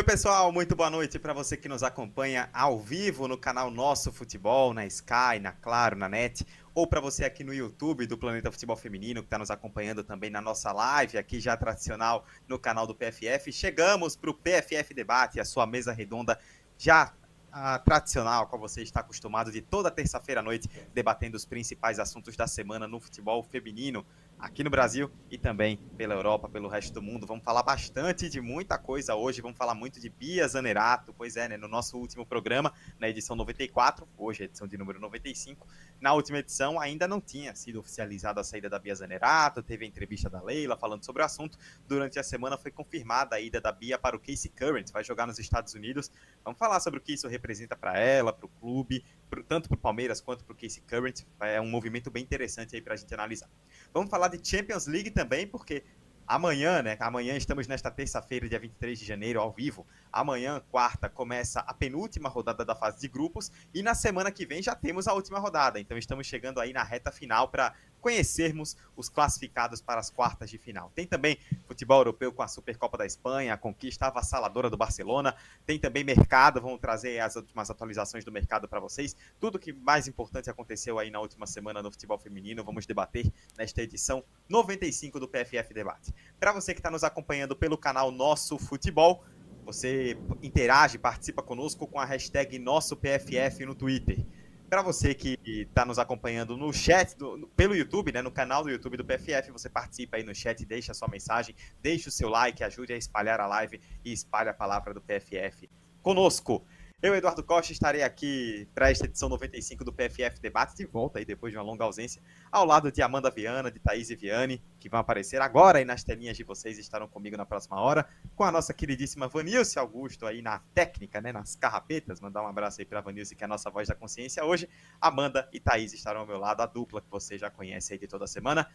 Oi, pessoal, muito boa noite para você que nos acompanha ao vivo no canal Nosso Futebol, na Sky, na Claro, na NET, ou para você aqui no YouTube do Planeta Futebol Feminino, que está nos acompanhando também na nossa live, aqui já tradicional no canal do PFF. Chegamos para o PFF Debate, a sua mesa redonda já a tradicional, qual você está acostumado de toda terça-feira à noite, debatendo os principais assuntos da semana no futebol feminino aqui no Brasil e também pela Europa, pelo resto do mundo. Vamos falar bastante de muita coisa hoje, vamos falar muito de Bia Zanerato, pois é, né, no nosso último programa, na edição 94, hoje é edição de número 95, na última edição ainda não tinha sido oficializada a saída da Bia Zanerato, teve a entrevista da Leila falando sobre o assunto, durante a semana foi confirmada a ida da Bia para o Casey Current, vai jogar nos Estados Unidos, vamos falar sobre o que isso representa para ela, para o clube, tanto para o Palmeiras quanto para o Casey Current, é um movimento bem interessante aí para a gente analisar. Vamos falar de Champions League também, porque amanhã, né? Amanhã estamos nesta terça-feira, dia 23 de janeiro, ao vivo. Amanhã, quarta, começa a penúltima rodada da fase de grupos e na semana que vem já temos a última rodada. Então estamos chegando aí na reta final para conhecermos os classificados para as quartas de final. Tem também futebol europeu com a Supercopa da Espanha, a conquista avassaladora do Barcelona. Tem também mercado, vamos trazer as últimas atualizações do mercado para vocês. Tudo que mais importante aconteceu aí na última semana no futebol feminino, vamos debater nesta edição 95 do PFF Debate. Para você que está nos acompanhando pelo canal Nosso Futebol, você interage, participa conosco com a hashtag Nosso PFF no Twitter. Para você que está nos acompanhando no chat, do, pelo YouTube, né, no canal do YouTube do PFF, você participa aí no chat, deixa sua mensagem, deixa o seu like, ajude a espalhar a live e espalhe a palavra do PFF conosco. Eu, Eduardo Costa, estarei aqui para esta edição 95 do PFF Debate, de volta aí depois de uma longa ausência, ao lado de Amanda Viana, de Thaís e Viane, que vão aparecer agora aí nas telinhas de vocês estarão comigo na próxima hora, com a nossa queridíssima Vanilce Augusto aí na técnica, né, nas carrapetas, mandar um abraço aí para Vanilce, que é a nossa voz da consciência hoje. Amanda e Thaís estarão ao meu lado, a dupla que você já conhece aí de toda semana.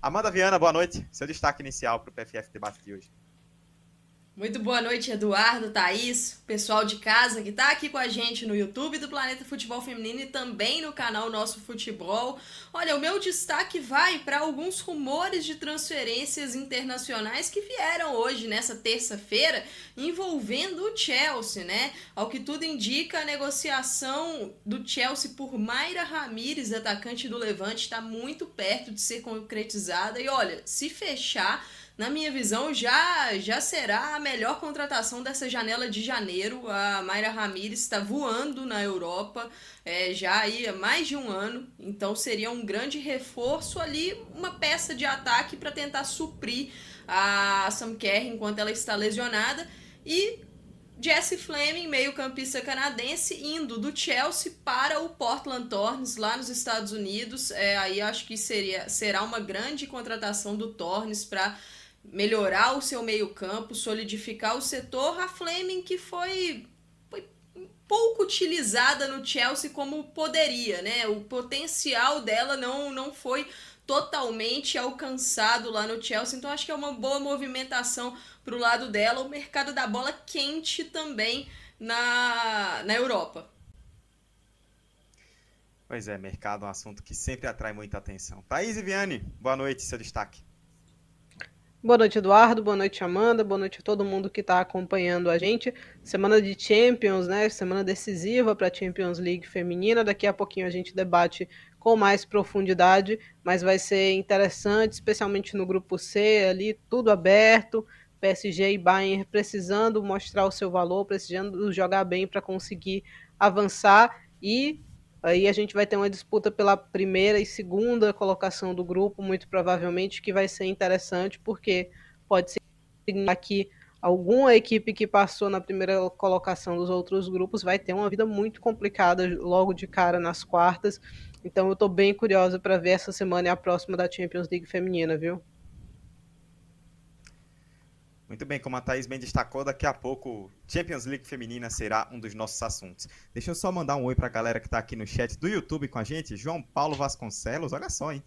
Amanda Viana, boa noite. Seu destaque inicial para o PFF Debate de hoje. Muito boa noite, Eduardo, Thaís, pessoal de casa que está aqui com a gente no YouTube do Planeta Futebol Feminino e também no canal Nosso Futebol. Olha, o meu destaque vai para alguns rumores de transferências internacionais que vieram hoje, nessa terça-feira, envolvendo o Chelsea, né? Ao que tudo indica, a negociação do Chelsea por Mayra Ramírez, atacante do Levante, está muito perto de ser concretizada. E olha, se fechar na minha visão, já, já será a melhor contratação dessa janela de janeiro. A Mayra Ramírez está voando na Europa é, já aí há mais de um ano, então seria um grande reforço ali, uma peça de ataque para tentar suprir a Sam Kerr enquanto ela está lesionada. E Jesse Fleming, meio-campista canadense, indo do Chelsea para o Portland Thorns, lá nos Estados Unidos. É, aí acho que seria, será uma grande contratação do Thorns para melhorar o seu meio-campo, solidificar o setor. A Fleming que foi, foi pouco utilizada no Chelsea como poderia, né? O potencial dela não, não foi totalmente alcançado lá no Chelsea, então acho que é uma boa movimentação para o lado dela. O mercado da bola quente também na, na Europa. Pois é, mercado é um assunto que sempre atrai muita atenção. Thaís e Viane, boa noite, seu destaque. Boa noite, Eduardo. Boa noite, Amanda. Boa noite a todo mundo que está acompanhando a gente. Semana de Champions, né? Semana decisiva para a Champions League feminina. Daqui a pouquinho a gente debate com mais profundidade, mas vai ser interessante, especialmente no grupo C, ali tudo aberto. PSG e Bayern precisando mostrar o seu valor, precisando jogar bem para conseguir avançar e Aí a gente vai ter uma disputa pela primeira e segunda colocação do grupo, muito provavelmente, que vai ser interessante, porque pode ser que alguma equipe que passou na primeira colocação dos outros grupos vai ter uma vida muito complicada logo de cara nas quartas. Então eu estou bem curiosa para ver essa semana e a próxima da Champions League feminina, viu? Muito bem, como a Thaís bem destacou, daqui a pouco Champions League Feminina será um dos nossos assuntos. Deixa eu só mandar um oi para a galera que está aqui no chat do YouTube com a gente. João Paulo Vasconcelos, olha só, hein?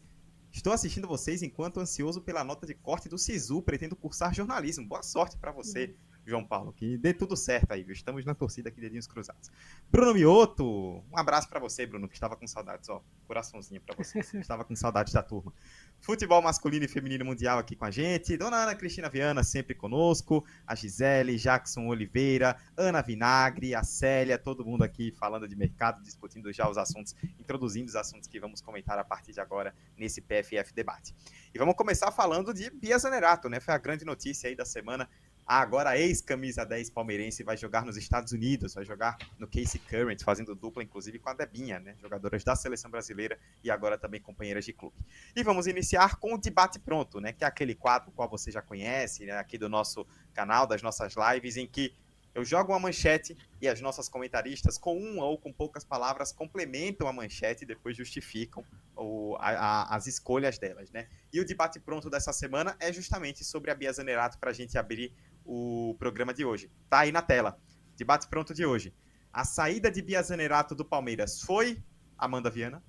Estou assistindo vocês enquanto ansioso pela nota de corte do SISU. Pretendo cursar jornalismo. Boa sorte para você. João Paulo. Que dê tudo certo aí, viu? Estamos na torcida aqui, dedinhos cruzados. Bruno Mioto, um abraço para você, Bruno, que estava com saudades, ó. Coraçãozinho para você, estava com saudades da turma. Futebol masculino e feminino mundial aqui com a gente. Dona Ana Cristina Viana sempre conosco. A Gisele, Jackson Oliveira, Ana Vinagre, a Célia, todo mundo aqui falando de mercado, discutindo já os assuntos, introduzindo os assuntos que vamos comentar a partir de agora nesse PFF Debate. E vamos começar falando de Bia Zanerato, né? Foi a grande notícia aí da semana agora ex-camisa 10 palmeirense vai jogar nos Estados Unidos, vai jogar no Casey Current, fazendo dupla inclusive com a Debinha, né? Jogadoras da seleção brasileira e agora também companheiras de clube. E vamos iniciar com o debate pronto, né? Que é aquele quadro qual você já conhece, né? Aqui do nosso canal, das nossas lives, em que eu jogo uma manchete e as nossas comentaristas, com uma ou com poucas palavras, complementam a manchete e depois justificam o, a, a, as escolhas delas, né? E o debate pronto dessa semana é justamente sobre a Bia Zanerato para a gente abrir o programa de hoje. Tá aí na tela. Debate pronto de hoje. A saída de Bia Zanerato do Palmeiras foi Amanda Viana?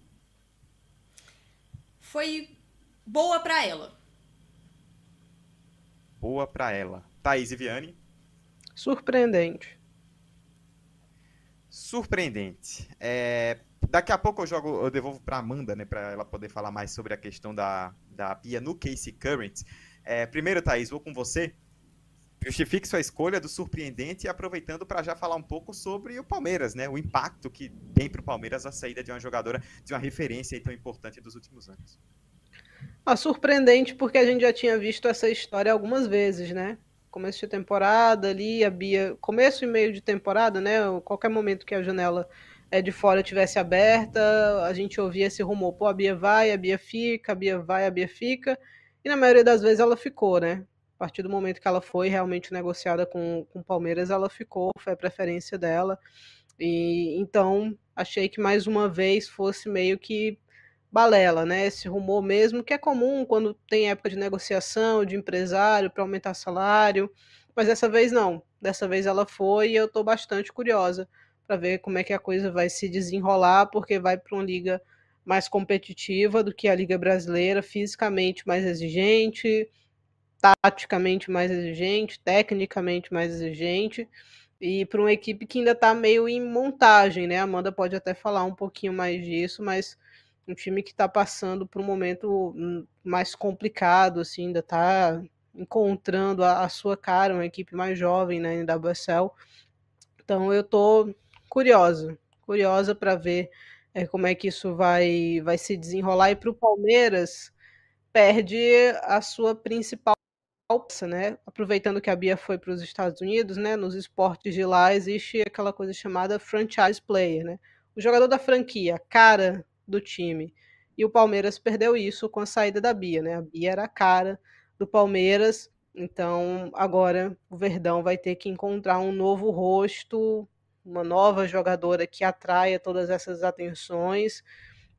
Foi boa para ela. Boa para ela. Thaís e Viane? Surpreendente. Surpreendente. É, daqui a pouco eu jogo, eu devolvo para Amanda, né, para ela poder falar mais sobre a questão da, da Bia no Case Current. É, primeiro, Thaís, vou com você. Justifique sua escolha do surpreendente aproveitando para já falar um pouco sobre o Palmeiras, né? O impacto que tem para o Palmeiras a saída de uma jogadora de uma referência tão importante dos últimos anos. Ah, surpreendente porque a gente já tinha visto essa história algumas vezes, né? Começo de temporada ali, a Bia. Começo e meio de temporada, né? Qualquer momento que a janela é, de fora tivesse aberta, a gente ouvia esse rumor: pô, a Bia vai, a Bia fica, a Bia vai, a Bia fica. E na maioria das vezes ela ficou, né? A partir do momento que ela foi realmente negociada com o Palmeiras, ela ficou, foi a preferência dela. E então achei que mais uma vez fosse meio que balela, né? Esse rumor mesmo que é comum quando tem época de negociação de empresário para aumentar salário, mas dessa vez não. Dessa vez ela foi e eu estou bastante curiosa para ver como é que a coisa vai se desenrolar, porque vai para uma liga mais competitiva do que a liga brasileira, fisicamente mais exigente, taticamente mais exigente, tecnicamente mais exigente, e para uma equipe que ainda está meio em montagem, né? Amanda pode até falar um pouquinho mais disso, mas um time que está passando por um momento hum, mais complicado, assim, ainda está encontrando a, a, sua cara, uma equipe mais jovem né, em WSL. Então eu estou curiosa, curiosa para ver é, como é que isso vai, vai se desenrolar. E para o Palmeiras, perde a sua principal né? Aproveitando que a Bia foi para os Estados Unidos, né? Nos esportes de lá existe aquela coisa chamada franchise player, né? O jogador da franquia, cara do time. E o Palmeiras perdeu isso com a saída da Bia, né? A Bia era a cara do Palmeiras, então agora o Verdão vai ter que encontrar um novo rosto, uma nova jogadora que atraia todas essas atenções.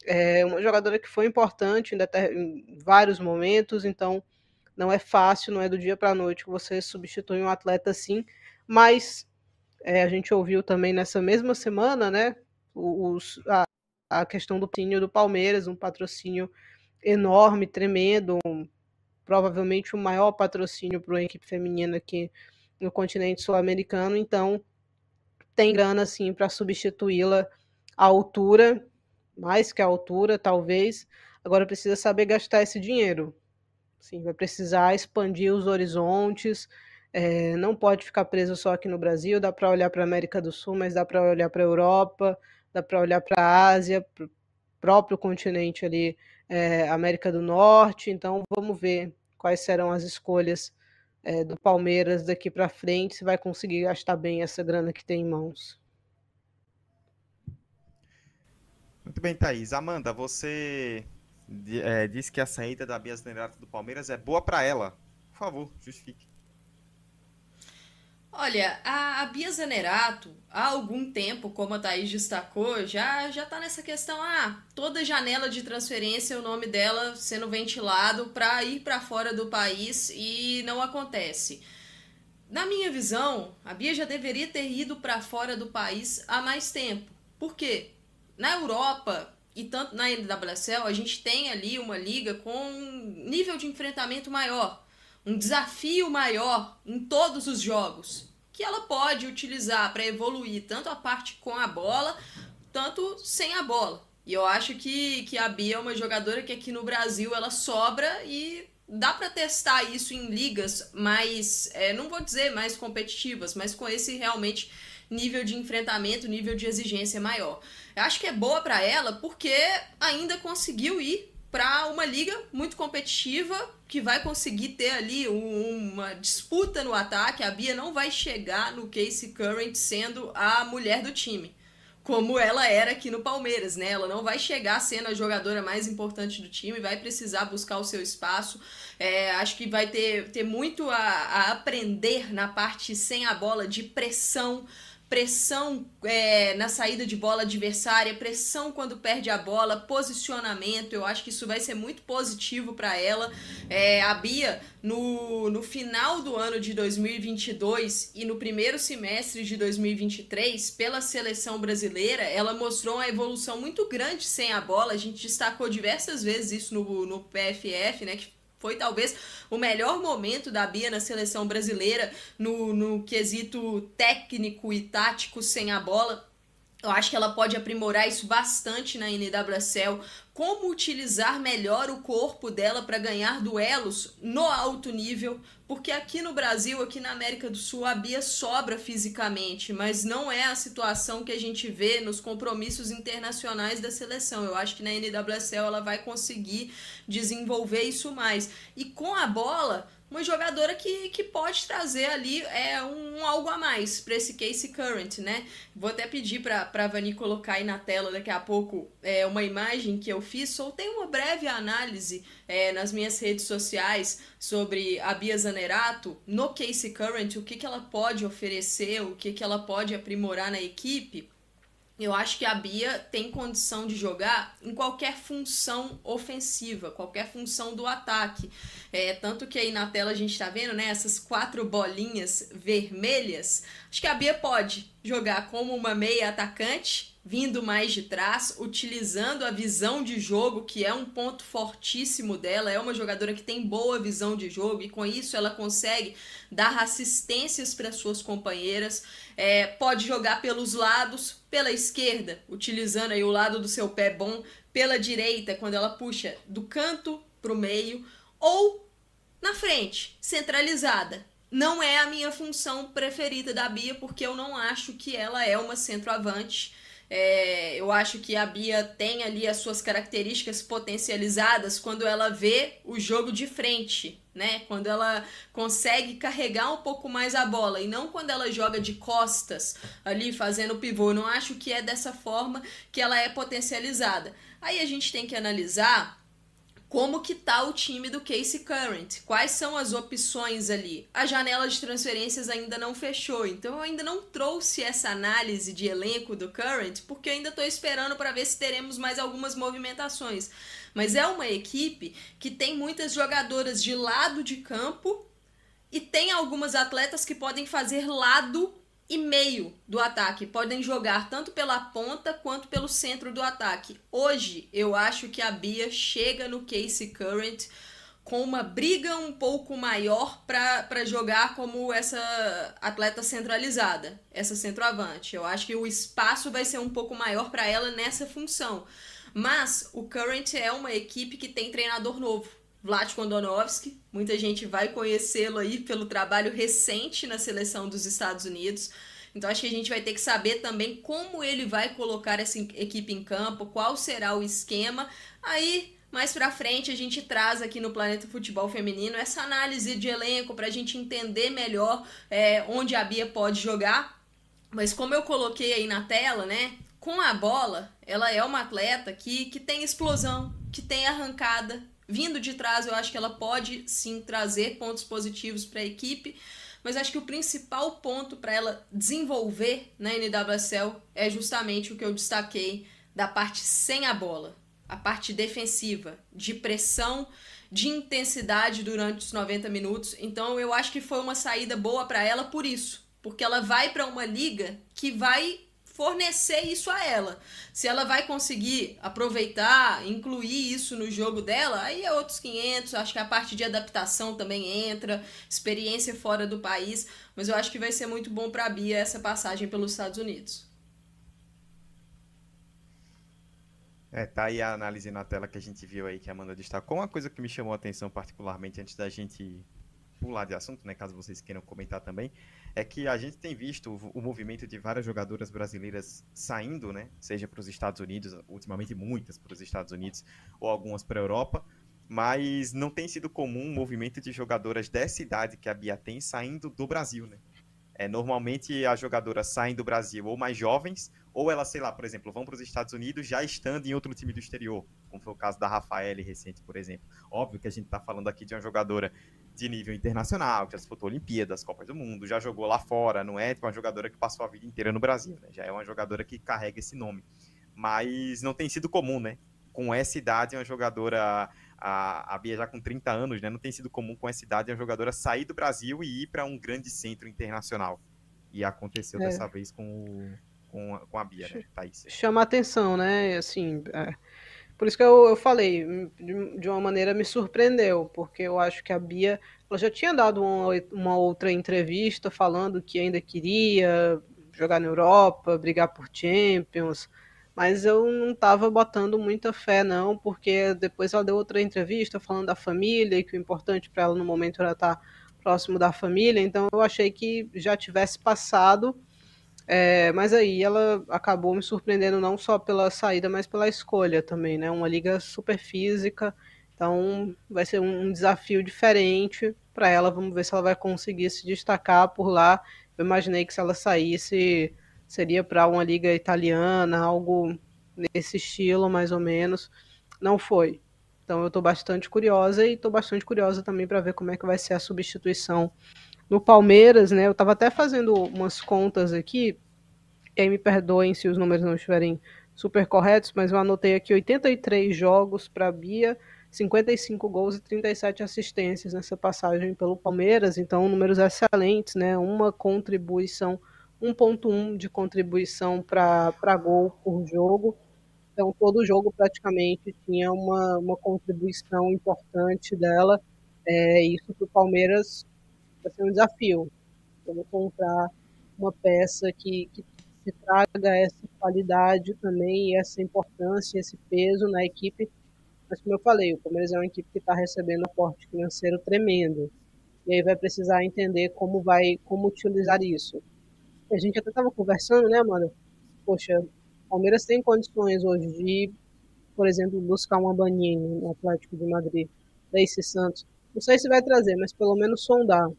É uma jogadora que foi importante em, em vários momentos, então não é fácil, não é do dia para a noite que você substitui um atleta assim, mas é, a gente ouviu também nessa mesma semana, né, os, a, a questão do patrocínio do Palmeiras, um patrocínio enorme, tremendo, um, provavelmente o maior patrocínio para uma equipe feminina aqui no continente sul-americano, então tem grana assim para substituí-la à altura, mais que a altura, talvez. Agora precisa saber gastar esse dinheiro. Sim, vai precisar expandir os horizontes, é, não pode ficar preso só aqui no Brasil, dá para olhar para a América do Sul, mas dá para olhar para a Europa, dá para olhar para a Ásia, para o próprio continente ali, é, América do Norte. Então, vamos ver quais serão as escolhas é, do Palmeiras daqui para frente, se vai conseguir gastar bem essa grana que tem em mãos. Muito bem, Thaís. Amanda, você é, disse que a saída da Bia Zanerato do Palmeiras é boa para ela. Por favor, justifique. Olha, a, a Bia Zanerato, há algum tempo, como a Thaís destacou, já, já tá nessa questão, ah, toda janela de transferência, o nome dela sendo ventilado para ir para fora do país e não acontece. Na minha visão, a Bia já deveria ter ido para fora do país há mais tempo. Por quê? Na Europa, e tanto na NWSL, a gente tem ali uma liga com um nível de enfrentamento maior, um desafio maior em todos os jogos. que ela pode utilizar para evoluir tanto a parte com a bola, tanto sem a bola. E eu acho que, que a Bia é uma jogadora que aqui no Brasil ela sobra e dá para testar isso em ligas mais, é, não vou dizer mais competitivas, mas com esse realmente nível de enfrentamento, nível de exigência maior. Eu acho que é boa para ela porque ainda conseguiu ir para uma liga muito competitiva que vai conseguir ter ali uma disputa no ataque. A Bia não vai chegar no Casey Current sendo a mulher do time, como ela era aqui no Palmeiras, né? Ela não vai chegar sendo a jogadora mais importante do time, vai precisar buscar o seu espaço. É, acho que vai ter, ter muito a, a aprender na parte sem a bola de pressão pressão é, na saída de bola adversária, pressão quando perde a bola, posicionamento. Eu acho que isso vai ser muito positivo para ela. É, a Bia, no, no final do ano de 2022 e no primeiro semestre de 2023, pela seleção brasileira, ela mostrou uma evolução muito grande sem a bola. A gente destacou diversas vezes isso no, no PFF, né? Que foi talvez o melhor momento da Bia na seleção brasileira no, no quesito técnico e tático sem a bola. Eu acho que ela pode aprimorar isso bastante na NWSL, como utilizar melhor o corpo dela para ganhar duelos no alto nível, porque aqui no Brasil, aqui na América do Sul, a Bia sobra fisicamente, mas não é a situação que a gente vê nos compromissos internacionais da seleção. Eu acho que na NWSL ela vai conseguir desenvolver isso mais. E com a bola, uma jogadora que, que pode trazer ali é, um, um algo a mais para esse Case Current, né? Vou até pedir para a Vani colocar aí na tela daqui a pouco é, uma imagem que eu fiz. Soltei uma breve análise é, nas minhas redes sociais sobre a Bia Zanerato no Case Current, o que, que ela pode oferecer, o que, que ela pode aprimorar na equipe. Eu acho que a Bia tem condição de jogar em qualquer função ofensiva, qualquer função do ataque. É, tanto que aí na tela a gente está vendo né, essas quatro bolinhas vermelhas. Acho que a Bia pode jogar como uma meia atacante, vindo mais de trás, utilizando a visão de jogo, que é um ponto fortíssimo dela. É uma jogadora que tem boa visão de jogo e com isso ela consegue dar assistências para suas companheiras. É, pode jogar pelos lados, pela esquerda, utilizando aí o lado do seu pé bom, pela direita, quando ela puxa do canto para o meio, ou na frente, centralizada, não é a minha função preferida da Bia, porque eu não acho que ela é uma centroavante. É, eu acho que a Bia tem ali as suas características potencializadas quando ela vê o jogo de frente, né? Quando ela consegue carregar um pouco mais a bola e não quando ela joga de costas ali fazendo pivô. Eu não acho que é dessa forma que ela é potencializada. Aí a gente tem que analisar como que tá o time do Casey Current, quais são as opções ali. A janela de transferências ainda não fechou, então eu ainda não trouxe essa análise de elenco do Current, porque eu ainda estou esperando para ver se teremos mais algumas movimentações. Mas é uma equipe que tem muitas jogadoras de lado de campo e tem algumas atletas que podem fazer lado e meio do ataque. Podem jogar tanto pela ponta quanto pelo centro do ataque. Hoje, eu acho que a Bia chega no Case Current com uma briga um pouco maior para jogar como essa atleta centralizada, essa centroavante. Eu acho que o espaço vai ser um pouco maior para ela nessa função. Mas o Current é uma equipe que tem treinador novo. Vlad Kondonovski, muita gente vai conhecê-lo aí pelo trabalho recente na seleção dos Estados Unidos. Então acho que a gente vai ter que saber também como ele vai colocar essa equipe em campo, qual será o esquema. Aí mais pra frente a gente traz aqui no Planeta Futebol Feminino essa análise de elenco para a gente entender melhor é, onde a Bia pode jogar. Mas como eu coloquei aí na tela, né? Com a bola, ela é uma atleta que, que tem explosão, que tem arrancada, vindo de trás, eu acho que ela pode sim trazer pontos positivos para a equipe, mas acho que o principal ponto para ela desenvolver na NWSL é justamente o que eu destaquei da parte sem a bola, a parte defensiva, de pressão, de intensidade durante os 90 minutos. Então eu acho que foi uma saída boa para ela por isso, porque ela vai para uma liga que vai fornecer isso a ela. Se ela vai conseguir aproveitar, incluir isso no jogo dela, aí é outros 500. Acho que a parte de adaptação também entra, experiência fora do país. Mas eu acho que vai ser muito bom para a Bia essa passagem pelos Estados Unidos. É, tá aí a análise na tela que a gente viu aí que a Amanda destacou. Uma coisa que me chamou a atenção particularmente antes da gente pular de assunto, né, caso vocês queiram comentar também, é que a gente tem visto o, movimento de várias jogadoras brasileiras saindo, né, seja para os Estados Unidos, ultimamente muitas para os Estados Unidos ou algumas para a Europa, mas não tem sido comum o movimento de jogadoras dessa idade que a Bia tem saindo do Brasil, né? É, normalmente as jogadoras saem do Brasil ou mais jovens, ou elas, sei lá, por exemplo, vão para os Estados Unidos já estando em outro time do exterior, como foi o caso da Rafaele recente, por exemplo. Óbvio que a gente está falando aqui de uma jogadora de nível internacional, que já disputou Olimpíadas, Copas do Mundo, já jogou lá fora, não é uma jogadora que passou a vida inteira no Brasil, né? Já é uma jogadora que carrega esse nome. Mas não tem sido comum, né? Com essa idade, uma jogadora a, a Bia já com 30 anos, né? Não tem sido comum com essa idade a jogadora sair do Brasil e ir para um grande centro internacional. E aconteceu é. dessa vez com, o, com, a, com a Bia, né, Thaís? Chama atenção, né? Assim, é, por isso que eu, eu falei, de, de, uma maneira me surpreendeu, porque eu acho que a Bia ela já tinha dado uma, uma outra entrevista falando que ainda queria jogar na Europa, brigar por Champions, mas eu não estava botando muita fé, não, porque depois ela deu outra entrevista falando da família e que o importante para ela no momento era estar próximo da família, então eu achei que já tivesse passado. É, mas aí ela acabou me surpreendendo não só pela saída, mas pela escolha também, né? Uma liga super física, então vai ser um desafio diferente para ela. Vamos ver se ela vai conseguir se destacar por lá. Eu imaginei que se ela saísse seria para uma liga italiana, algo nesse estilo, mais ou menos. Não foi. Então eu estou bastante curiosa e estou bastante curiosa também para ver como é que vai ser a substituição no Palmeiras, né? Eu estava até fazendo umas contas aqui, e aí me perdoem se os números não estiverem super corretos, mas eu anotei aqui 83 jogos para Bia, 55 gols e 37 assistências nessa passagem pelo Palmeiras, então números excelentes, né? Uma contribuição 1.1 de contribuição para gol por jogo. Então, todo jogo praticamente tinha uma, uma contribuição importante dela. É, isso para o Palmeiras vai ser um desafio. Vamos encontrar uma peça que, que se traga essa qualidade também, essa importância, esse peso na equipe. Mas, como eu falei, o Palmeiras é uma equipe que está recebendo aporte financeiro tremendo. E aí vai precisar entender como vai, como utilizar isso a gente até estava conversando, né, mano? Poxa, Palmeiras tem condições hoje de, por exemplo, buscar uma baninha no Atlético de Madrid, da Santos. Não sei se vai trazer, mas pelo menos sondar.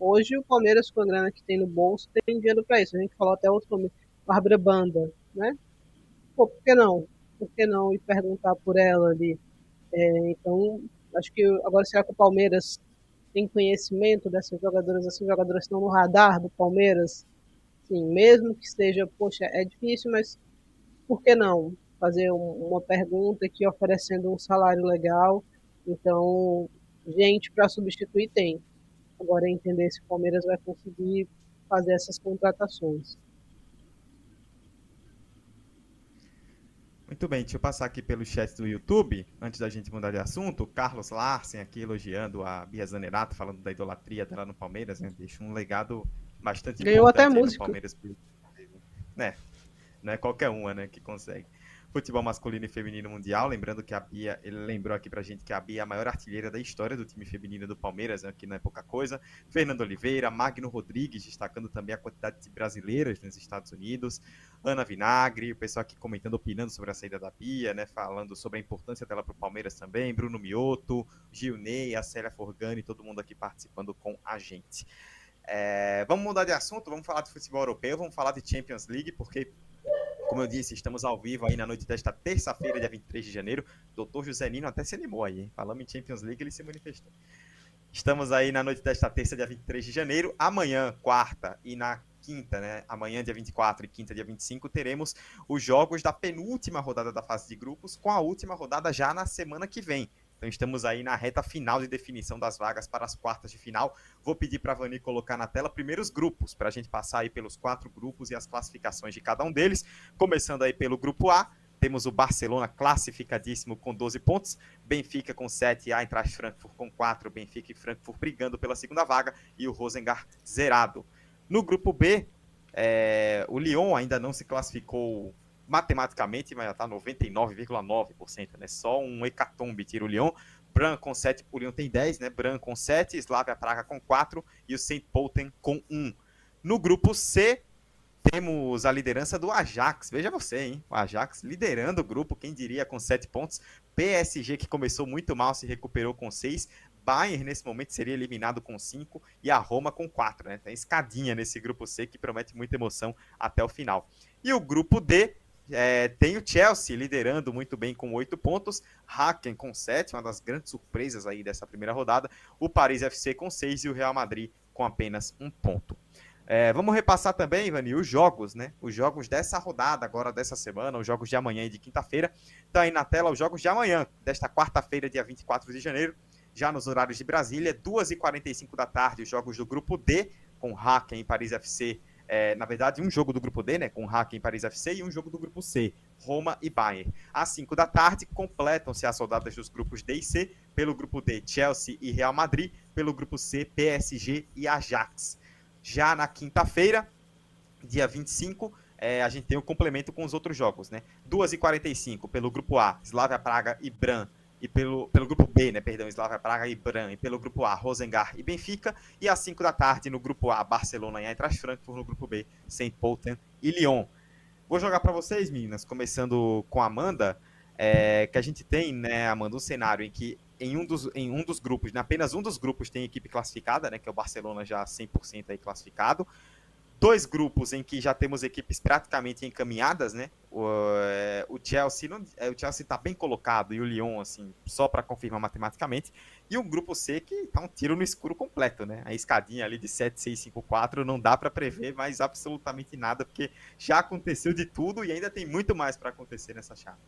Hoje o Palmeiras, com a grana que tem no bolso, tem dinheiro para isso. A gente falou até outro nome, Bárbara Banda, né? Pô, por que não? Por que não ir perguntar por ela ali? É, então, acho que agora será que o Palmeiras tem conhecimento dessas jogadoras? Essas jogadoras estão no radar do Palmeiras? assim, mesmo que seja, poxa, é difícil, mas por que não fazer uma pergunta aqui oferecendo um salário legal? Então, gente para substituir tem. Agora é entender se o Palmeiras vai conseguir fazer essas contratações. Muito bem, deixa eu passar aqui pelo chat do YouTube, antes da gente mudar de assunto. O Carlos Larsen aqui elogiando a Bia Zanerato, falando da idolatria dela no Palmeiras, né? Deixa um legado bastante Ganhou até música. Palmeiras. Né? Não é qualquer uma, né, que consegue. Futebol masculino e feminino mundial, lembrando que a Bia, ele lembrou aqui pra gente que a Bia é a maior artilheira da história do time feminino do Palmeiras, né, que não é pouca coisa. Fernando Oliveira, Magno Rodrigues, destacando também a quantidade de brasileiras nos Estados Unidos. Ana Vinagre, o pessoal aqui comentando, opinando sobre a saída da Bia, né, falando sobre a importância dela pro Palmeiras também. Bruno Mioto, Gil Ney, a Célia Forgani, todo mundo aqui participando com a gente. É, vamos mudar de assunto, vamos falar de futebol europeu, vamos falar de Champions League, porque, como eu disse, estamos ao vivo aí na noite desta terça-feira, dia 23 de janeiro. Doutor José Nino até se animou aí, hein? Em Champions League, ele se manifestou. Estamos aí na noite desta terça, dia 23 de janeiro. Amanhã, quarta, e na quinta, né? Amanhã, dia 24 e quinta, dia 25, teremos os jogos da penúltima rodada da fase de grupos, com a última rodada já na semana que vem. Então estamos aí na reta final de definição das vagas para as quartas de final. Vou pedir para a Vani colocar na tela primeiro os grupos, para a gente passar aí pelos quatro grupos e as classificações de cada um deles. Começando aí pelo grupo A, temos o Barcelona classificadíssimo com 12 pontos, Benfica com 7, Eintracht Frankfurt com 4, Benfica e Frankfurt brigando pela segunda vaga e o Rosengar zerado. No grupo B, é, o Lyon ainda não se classificou matematicamente, mas já está 99,9%, né? Só um hecatombe tira o Lyon. Bran com 7, o Lyon tem 10, né? Bran com 7, Slavia Praga com 4 e o St. Polten com 1. No grupo C, temos a liderança do Ajax. Veja você, hein? O Ajax liderando o grupo, quem diria, com 7 pontos. PSG, que começou muito mal, se recuperou com 6. Bayern, nesse momento, seria eliminado com 5. E a Roma com 4, né? Tem escadinha nesse grupo C que promete muita emoção até o final. E o grupo D, é, tem o Chelsea liderando muito bem com oito pontos, Hacken com sete, uma das grandes surpresas aí dessa primeira rodada, o Paris FC com seis e o Real Madrid com apenas um ponto. É, vamos repassar também, Ivani, os jogos, né? Os jogos dessa rodada, agora dessa semana, os jogos de amanhã e de quinta-feira. Tá aí na tela os jogos de amanhã, desta quarta-feira, dia 24 de janeiro, já nos horários de Brasília, 2h45 da tarde, os jogos do grupo D, com Hacken e Paris FC é, na verdade, um jogo do grupo D, né, com Hack em Paris FC, e um jogo do grupo C, Roma e Bayern. Às 5 da tarde, completam-se as soldadas dos grupos D e C, pelo grupo D, Chelsea e Real Madrid, pelo grupo C, PSG e Ajax. Já na quinta-feira, dia 25, é, a gente tem o um complemento com os outros jogos, né? 2h45 pelo grupo A, Slavia Praga e Bran e pelo, pelo grupo B, né, perdão, Slavia Praga e Bran, e pelo grupo A, Rosengar e Benfica, e às 5 da tarde no grupo A, Barcelona e Eintracht Frankfurt, no grupo B, Saint Polten e Lyon. Vou jogar para vocês, meninas, começando com a Amanda, é, que a gente tem, né, Amanda, um cenário em que em um dos, em um dos grupos, né, apenas um dos grupos tem equipe classificada, né, que é o Barcelona já 100% aí classificado, dois grupos em que já temos equipes praticamente encaminhadas, né? O, é, o Chelsea não, é, o Chelsea está bem colocado e o Lyon assim só para confirmar matematicamente e um grupo C que tá um tiro no escuro completo, né? A escadinha ali de 7, 6, 5, 4 não dá para prever mais absolutamente nada porque já aconteceu de tudo e ainda tem muito mais para acontecer nessa chave.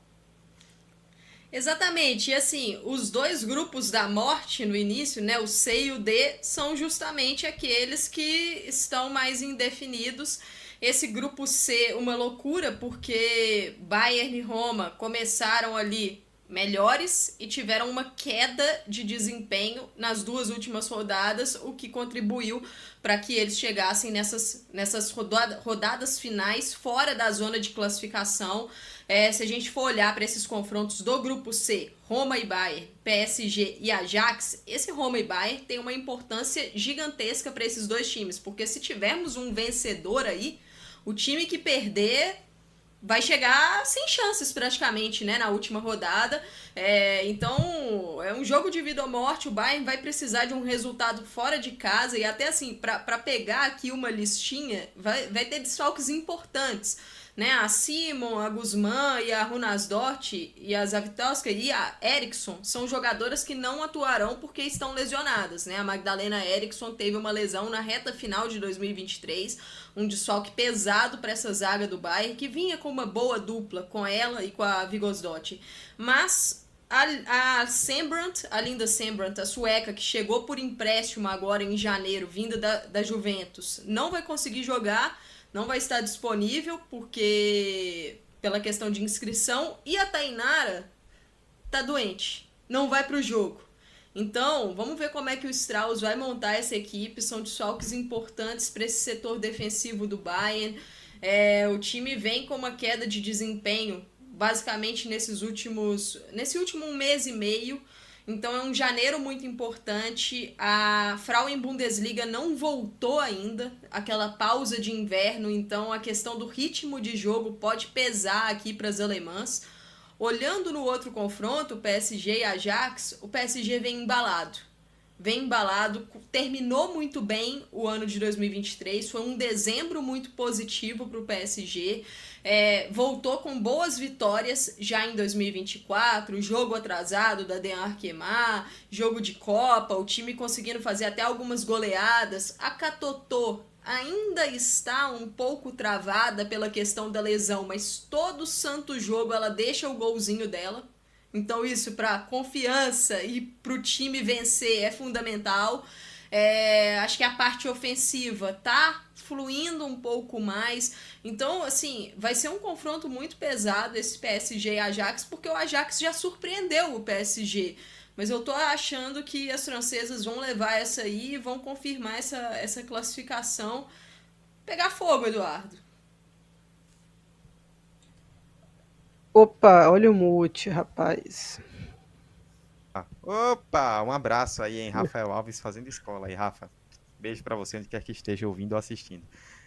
Exatamente, e assim, os dois grupos da morte no início, né, o C e o D, são justamente aqueles que estão mais indefinidos. Esse grupo C, uma loucura, porque Bayern e Roma começaram ali melhores e tiveram uma queda de desempenho nas duas últimas rodadas, o que contribuiu para que eles chegassem nessas, nessas rodadas, rodadas finais fora da zona de classificação. É, se a gente for olhar para esses confrontos do grupo C, Roma e Bayern, PSG e Ajax, esse Roma e Bayern tem uma importância gigantesca para esses dois times, porque se tivermos um vencedor aí, o time que perder vai chegar sem chances praticamente, né, na última rodada. É, então, é um jogo de vida ou morte. O Bayern vai precisar de um resultado fora de casa e até assim, para pegar aqui uma listinha, vai, vai ter desfalques importantes né? A Simon, a Guzmán e a Runasdort e a Zavitoska e a Eriksson são jogadoras que não atuarão porque estão lesionadas, né? A Magdalena Eriksson teve uma lesão na reta final de 2023, um desfalque pesado para essa zaga do Bayern que vinha com uma boa dupla com ela e com a Vigosdott. Mas a, a Sembrant, a Linda Sembrant, a sueca, que chegou por empréstimo agora em janeiro, vinda da, da Juventus, não vai conseguir jogar não vai estar disponível porque pela questão de inscrição e a Tainara tá doente, não vai para o jogo. Então, vamos ver como é que o Strauss vai montar essa equipe. São desfalques importantes para esse setor defensivo do Bayern. É, o time vem com uma queda de desempenho, basicamente nesses últimos, nesse último mês e meio. Então é um janeiro muito importante. A Frauen Bundesliga não voltou ainda, aquela pausa de inverno, então a questão do ritmo de jogo pode pesar aqui para as alemãs. Olhando no outro confronto, PSG e Ajax, o PSG vem embalado. Vem embalado, terminou muito bem o ano de 2023, foi um dezembro muito positivo para o PSG. É, voltou com boas vitórias já em 2024, jogo atrasado da Den Arkema, jogo de Copa, o time conseguindo fazer até algumas goleadas. A Catotô ainda está um pouco travada pela questão da lesão, mas todo santo jogo ela deixa o golzinho dela. Então isso para confiança e para o time vencer é fundamental. É, acho que a parte ofensiva tá fluindo um pouco mais. Então, assim, vai ser um confronto muito pesado esse PSG e Ajax, porque o Ajax já surpreendeu o PSG. Mas eu tô achando que as francesas vão levar essa aí e vão confirmar essa, essa classificação. Pegar fogo, Eduardo. Opa, olha o mute, rapaz. Opa, um abraço aí, hein? Rafael Alves fazendo escola aí, Rafa. Beijo para você onde quer que esteja ouvindo ou assistindo.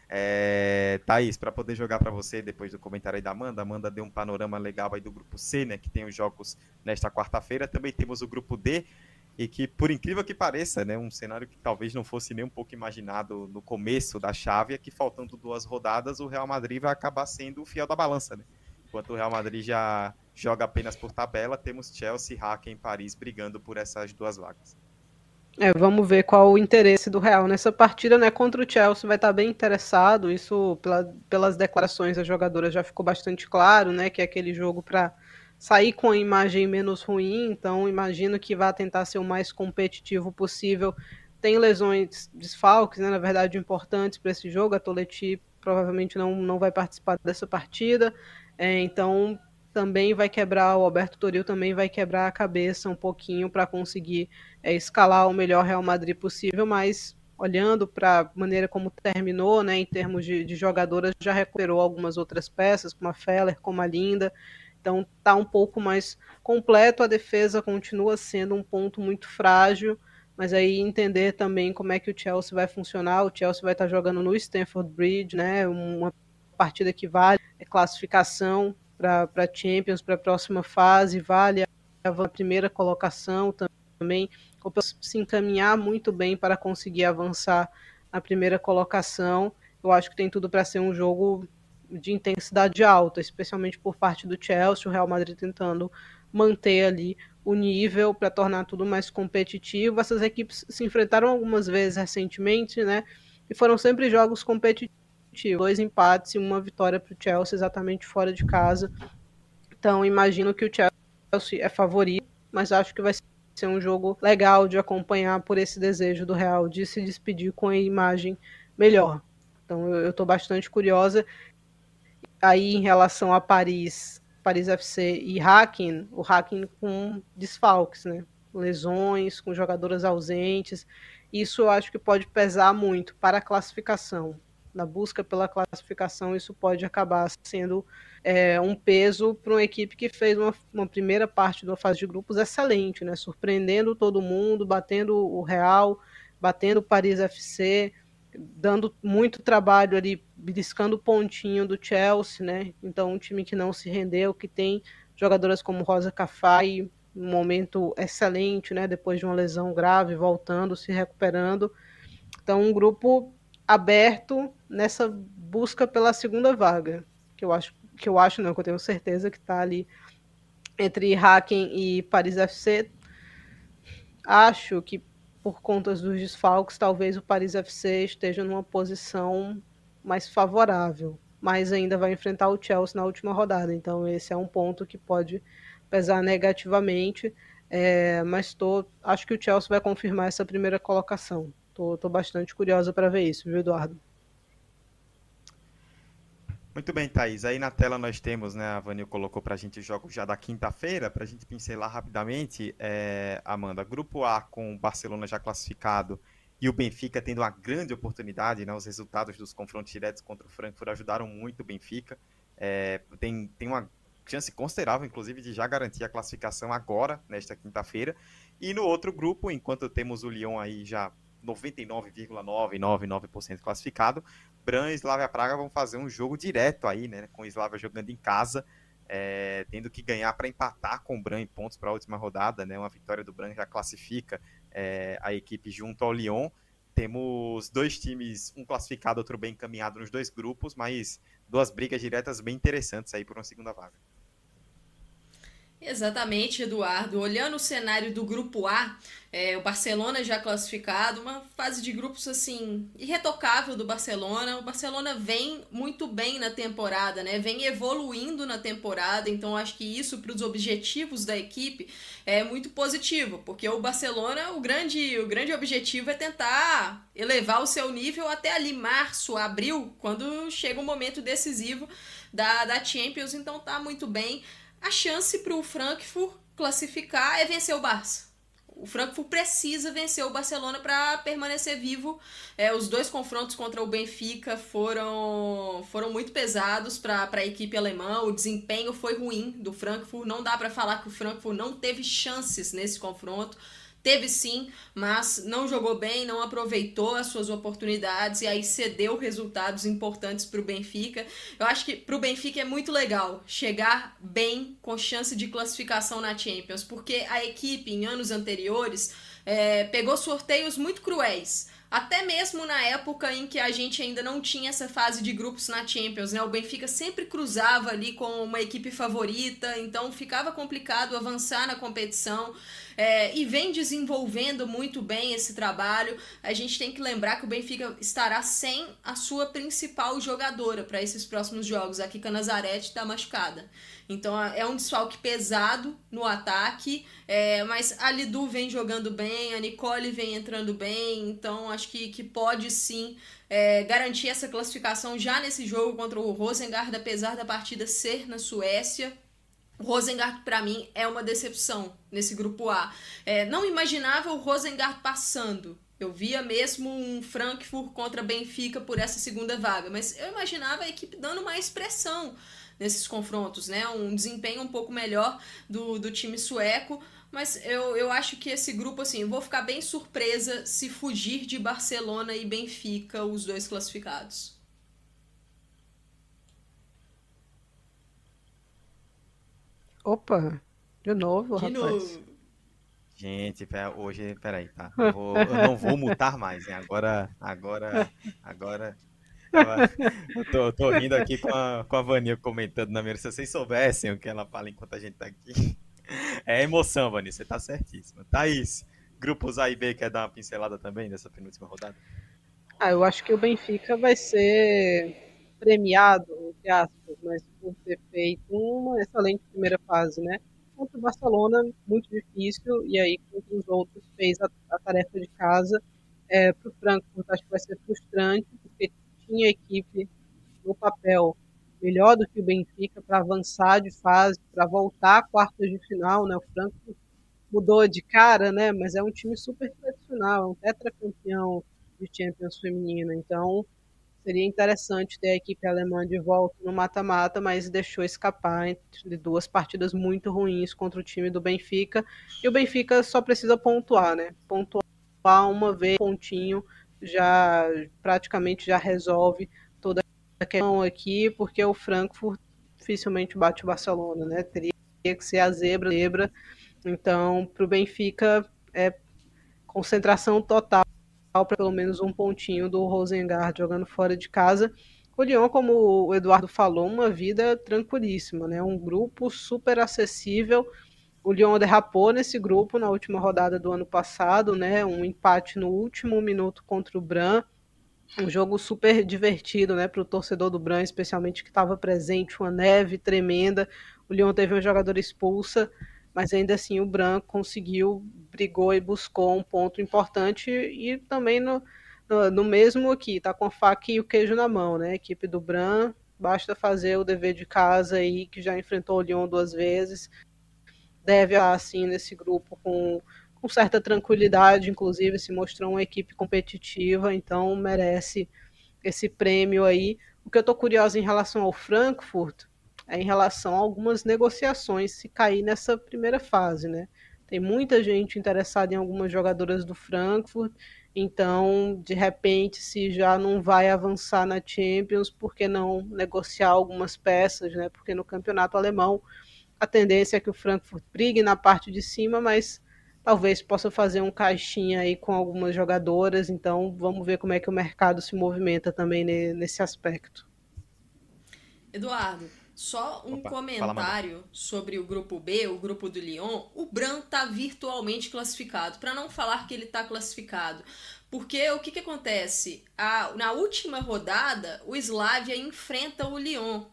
É, Thaís, para poder jogar para você depois do comentário aí da Amanda, Amanda deu um panorama legal aí do grupo C, né, que tem os jogos nesta quarta-feira. Também temos o grupo D, e que, por incrível que pareça, né, um cenário que talvez não fosse nem um pouco imaginado no começo da chave, é que faltando duas rodadas, o Real Madrid vai acabar sendo o fiel da balança, né? Enquanto o Real Madrid já joga apenas por tabela, temos Chelsea, Hacken e Paris brigando por essas duas vagas. É, vamos ver qual o interesse do Real nessa partida, né? Contra o Chelsea vai estar bem interessado. Isso pela, pelas declarações das jogadoras já ficou bastante claro, né? Que é aquele jogo para sair com a imagem menos ruim. Então imagino que vai tentar ser o mais competitivo possível. Tem lesões, desfalques, né? Na verdade, importantes para esse jogo. A Toleti provavelmente não, não vai participar dessa partida. É, então também vai quebrar, o Alberto Toril também vai quebrar a cabeça um pouquinho para conseguir é, escalar o melhor Real Madrid possível, mas olhando para a maneira como terminou, né, em termos de, de, jogadoras, já recuperou algumas outras peças, como a Feller, como a Linda, então está um pouco mais completo, a defesa continua sendo um ponto muito frágil, mas aí entender também como é que o Chelsea vai funcionar, o Chelsea vai estar tá jogando no Stamford Bridge, né, uma partida que vale classificação, para Champions, para a próxima fase, vale a primeira colocação também, ou se encaminhar muito bem para conseguir avançar na primeira colocação. Eu acho que tem tudo para ser um jogo de intensidade alta, especialmente por parte do Chelsea, o Real Madrid tentando manter ali o nível para tornar tudo mais competitivo. Essas equipes se enfrentaram algumas vezes recentemente, né? E foram sempre jogos competitivos dois empates e uma vitória para o Chelsea exatamente fora de casa. Então imagino que o Chelsea é favorito, mas acho que vai ser um jogo legal de acompanhar por esse desejo do Real de se despedir com a imagem melhor. Então eu estou bastante curiosa. Aí em relação a Paris, Paris FC e Hacking, o Hacking com desfalques, né? lesões, com jogadoras ausentes. Isso eu acho que pode pesar muito para a classificação na busca pela classificação, isso pode acabar sendo é, um peso para uma equipe que fez uma, uma, primeira parte da fase de grupos excelente, né? surpreendendo todo mundo, batendo o Real, batendo o Paris FC, dando muito trabalho ali, beliscando o pontinho do Chelsea, né? Então, um time que não se rendeu, que tem jogadoras como Rosa Cafai, um momento excelente, né? Depois de uma lesão grave, voltando, se recuperando. Então, um grupo aberto nessa busca pela segunda vaga, que eu acho que eu acho não, que eu tenho certeza que está ali entre Hacken e Paris FC. Acho que por conta dos desfalques, talvez o Paris FC esteja numa posição mais favorável, mas ainda vai enfrentar o Chelsea na última rodada, então esse é um ponto que pode pesar negativamente. É, mas tô, acho que o Chelsea vai confirmar essa primeira colocação. Tô bastante curiosa para ver isso, viu, Eduardo? Muito bem, Thaís. Aí na tela nós temos, né, a Vanil colocou para a gente os jogos já da quinta-feira, para a gente pincelar rapidamente, é, Amanda. Grupo A com o Barcelona já classificado e o Benfica tendo uma grande oportunidade, né, os resultados dos confrontos diretos contra o Frankfurt ajudaram muito o Benfica. É, tem, tem uma chance considerável, inclusive, de já garantir a classificação agora, nesta quinta-feira. E no outro grupo, enquanto temos o Lyon aí já 99,999% classificado. Bran e Slavia Praga vão fazer um jogo direto aí, né? Com o Slavia jogando em casa, é, tendo que ganhar para empatar com o Bran em pontos para a última rodada, né? Uma vitória do Bran já classifica é, a equipe junto ao Lyon. Temos dois times, um classificado, outro bem encaminhado nos dois grupos, mas duas brigas diretas bem interessantes aí por uma segunda vaga. Exatamente, Eduardo. Olhando o cenário do grupo A, é, o Barcelona já classificado, uma fase de grupos assim irretocável do Barcelona. O Barcelona vem muito bem na temporada, né? Vem evoluindo na temporada, então acho que isso para os objetivos da equipe é muito positivo, porque o Barcelona, o grande, o grande objetivo é tentar elevar o seu nível até ali março, abril, quando chega o momento decisivo da, da Champions, então tá muito bem a chance para o Frankfurt classificar é vencer o Barça. O Frankfurt precisa vencer o Barcelona para permanecer vivo. É, os dois confrontos contra o Benfica foram, foram muito pesados para a equipe alemã. O desempenho foi ruim do Frankfurt. Não dá para falar que o Frankfurt não teve chances nesse confronto. Teve sim, mas não jogou bem, não aproveitou as suas oportunidades e aí cedeu resultados importantes para o Benfica. Eu acho que para o Benfica é muito legal chegar bem com chance de classificação na Champions, porque a equipe em anos anteriores é, pegou sorteios muito cruéis. Até mesmo na época em que a gente ainda não tinha essa fase de grupos na Champions, né? O Benfica sempre cruzava ali com uma equipe favorita, então ficava complicado avançar na competição. É, e vem desenvolvendo muito bem esse trabalho. A gente tem que lembrar que o Benfica estará sem a sua principal jogadora para esses próximos jogos. A Kika Nazarete está machucada. Então é um desfalque pesado no ataque, é, mas a Lidu vem jogando bem, a Nicole vem entrando bem, então acho que, que pode sim é, garantir essa classificação já nesse jogo contra o Rosengard, apesar da partida ser na Suécia. O Rosengard, para mim, é uma decepção nesse grupo A. É, não imaginava o Rosengard passando. Eu via mesmo um Frankfurt contra Benfica por essa segunda vaga, mas eu imaginava a equipe dando mais pressão nesses confrontos, né? Um desempenho um pouco melhor do, do time sueco. Mas eu, eu acho que esse grupo, assim, vou ficar bem surpresa se fugir de Barcelona e Benfica, os dois classificados. Opa, de novo, de rapaz. Novo. Gente, hoje, peraí, tá? Eu, vou, eu não vou mutar mais, hein? Agora, agora, agora tô, tô rindo aqui com a, com a Vanil comentando na minha. Se vocês soubessem o que ela fala enquanto a gente tá aqui. É emoção, Vanil, você tá certíssima. Thaís, grupos A e B quer dar uma pincelada também nessa penúltima rodada? Ah, eu acho que o Benfica vai ser premiado, entre aspas, mas por ter feito uma excelente primeira fase, né? Contra o Barcelona, muito difícil, e aí contra os outros fez a, a tarefa de casa. É, para o Frankfurt, acho que vai ser frustrante, tinha equipe no papel melhor do que o Benfica para avançar de fase, para voltar à quarta de final, né? O Franco mudou de cara, né? Mas é um time super tradicional, é um tetracampeão de Champions feminina, então seria interessante ter a equipe alemã de volta no mata-mata, mas deixou escapar entre duas partidas muito ruins contra o time do Benfica. E o Benfica só precisa pontuar, né? Pontuar uma vez, pontinho, já praticamente já resolve toda a questão aqui, porque o Frankfurt dificilmente bate o Barcelona, né? Teria que ser a zebra, zebra. Então, para o Benfica é concentração total para pelo menos um pontinho do Rosengard jogando fora de casa. O Lyon, como o Eduardo falou, uma vida tranquilíssima, né? Um grupo super acessível o Lyon derrapou nesse grupo na última rodada do ano passado, né? Um empate no último minuto contra o Bran. Um jogo super divertido, né, para o torcedor do Bran, especialmente que estava presente, uma neve tremenda. O Lyon teve uma jogadora expulsa, mas ainda assim o Bran conseguiu, brigou e buscou um ponto importante e também no, no, no mesmo aqui, tá com a faca e o queijo na mão, né? A equipe do Bran, basta fazer o dever de casa aí, que já enfrentou o Lyon duas vezes, deve assim nesse grupo com, com certa tranquilidade, inclusive se mostrou uma equipe competitiva, então merece esse prêmio aí. O que eu estou curiosa em relação ao Frankfurt é em relação a algumas negociações se cair nessa primeira fase, né? Tem muita gente interessada em algumas jogadoras do Frankfurt, então, de repente, se já não vai avançar na Champions, por que não negociar algumas peças, né? Porque no campeonato alemão a tendência é que o Frankfurt brigue na parte de cima, mas talvez possa fazer um caixinha aí com algumas jogadoras. Então vamos ver como é que o mercado se movimenta também nesse aspecto. Eduardo, Só um Opa, comentário sobre o grupo B, o grupo do Lyon. O Bran tá virtualmente classificado, para não falar que ele tá classificado. Porque o que, que acontece? A, na última rodada, o Slavia enfrenta o Lyon.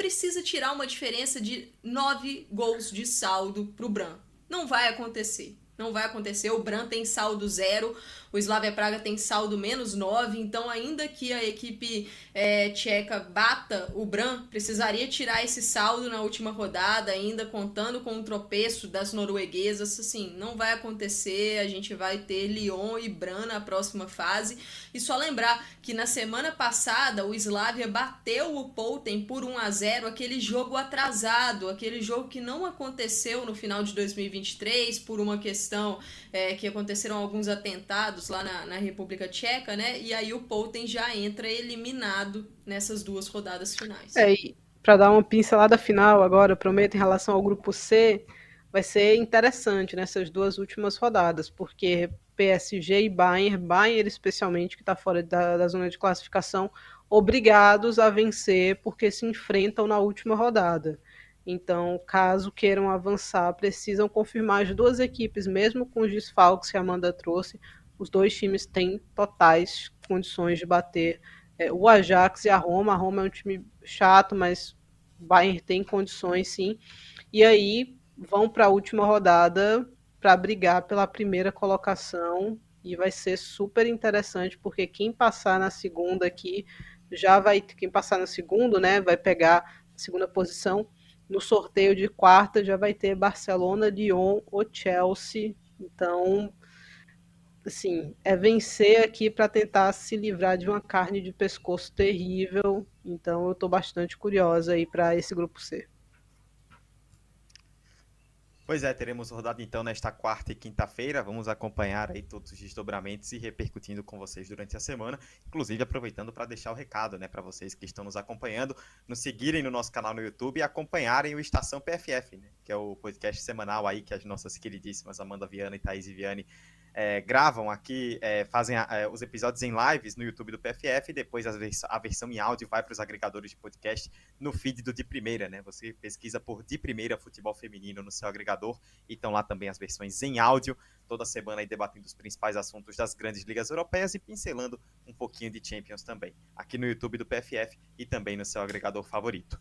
Precisa tirar uma diferença de nove gols de saldo pro Bran. Não vai acontecer. Não vai acontecer. O Bran tem saldo zero. O Slavia Praga tem saldo menos 9, então ainda que a equipe é, tcheca bata o Bran, precisaria tirar esse saldo na última rodada, ainda contando com o tropeço das norueguesas. Assim, não vai acontecer, a gente vai ter Lyon e Bran na próxima fase. E só lembrar que na semana passada o Slavia bateu o Poulten por 1 a 0 aquele jogo atrasado, aquele jogo que não aconteceu no final de 2023 por uma questão é, que aconteceram alguns atentados lá na, na República Tcheca, né? E aí o Poulten já entra eliminado nessas duas rodadas finais. É, e para dar uma pincelada final agora, prometo, em relação ao grupo C, vai ser interessante nessas duas últimas rodadas, porque PSG e Bayern, Bayern especialmente, que está fora da, da zona de classificação, obrigados a vencer porque se enfrentam na última rodada. Então, caso queiram avançar, precisam confirmar as duas equipes, mesmo com os desfalques que a Amanda trouxe, os dois times têm totais condições de bater é, o Ajax e a Roma. A Roma é um time chato, mas o Bayern tem condições sim. E aí vão para a última rodada para brigar pela primeira colocação e vai ser super interessante porque quem passar na segunda aqui já vai quem passar no segundo, né, vai pegar a segunda posição. No sorteio de quarta já vai ter Barcelona, Lyon ou Chelsea. Então, assim, é vencer aqui para tentar se livrar de uma carne de pescoço terrível. Então eu estou bastante curiosa aí para esse grupo C. Pois é, teremos rodada então nesta quarta e quinta-feira. Vamos acompanhar aí todos os desdobramentos e repercutindo com vocês durante a semana. Inclusive aproveitando para deixar o recado, né, para vocês que estão nos acompanhando, nos seguirem no nosso canal no YouTube e acompanharem o Estação PFF, né, que é o podcast semanal aí que as nossas queridíssimas Amanda Viana e Thaís Viane é, gravam aqui, é, fazem é, os episódios em lives no YouTube do PFF e depois a, vers a versão em áudio vai para os agregadores de podcast no feed do De Primeira, né? Você pesquisa por De Primeira Futebol Feminino no seu agregador e estão lá também as versões em áudio, toda semana aí debatendo os principais assuntos das grandes ligas europeias e pincelando um pouquinho de Champions também, aqui no YouTube do PFF e também no seu agregador favorito.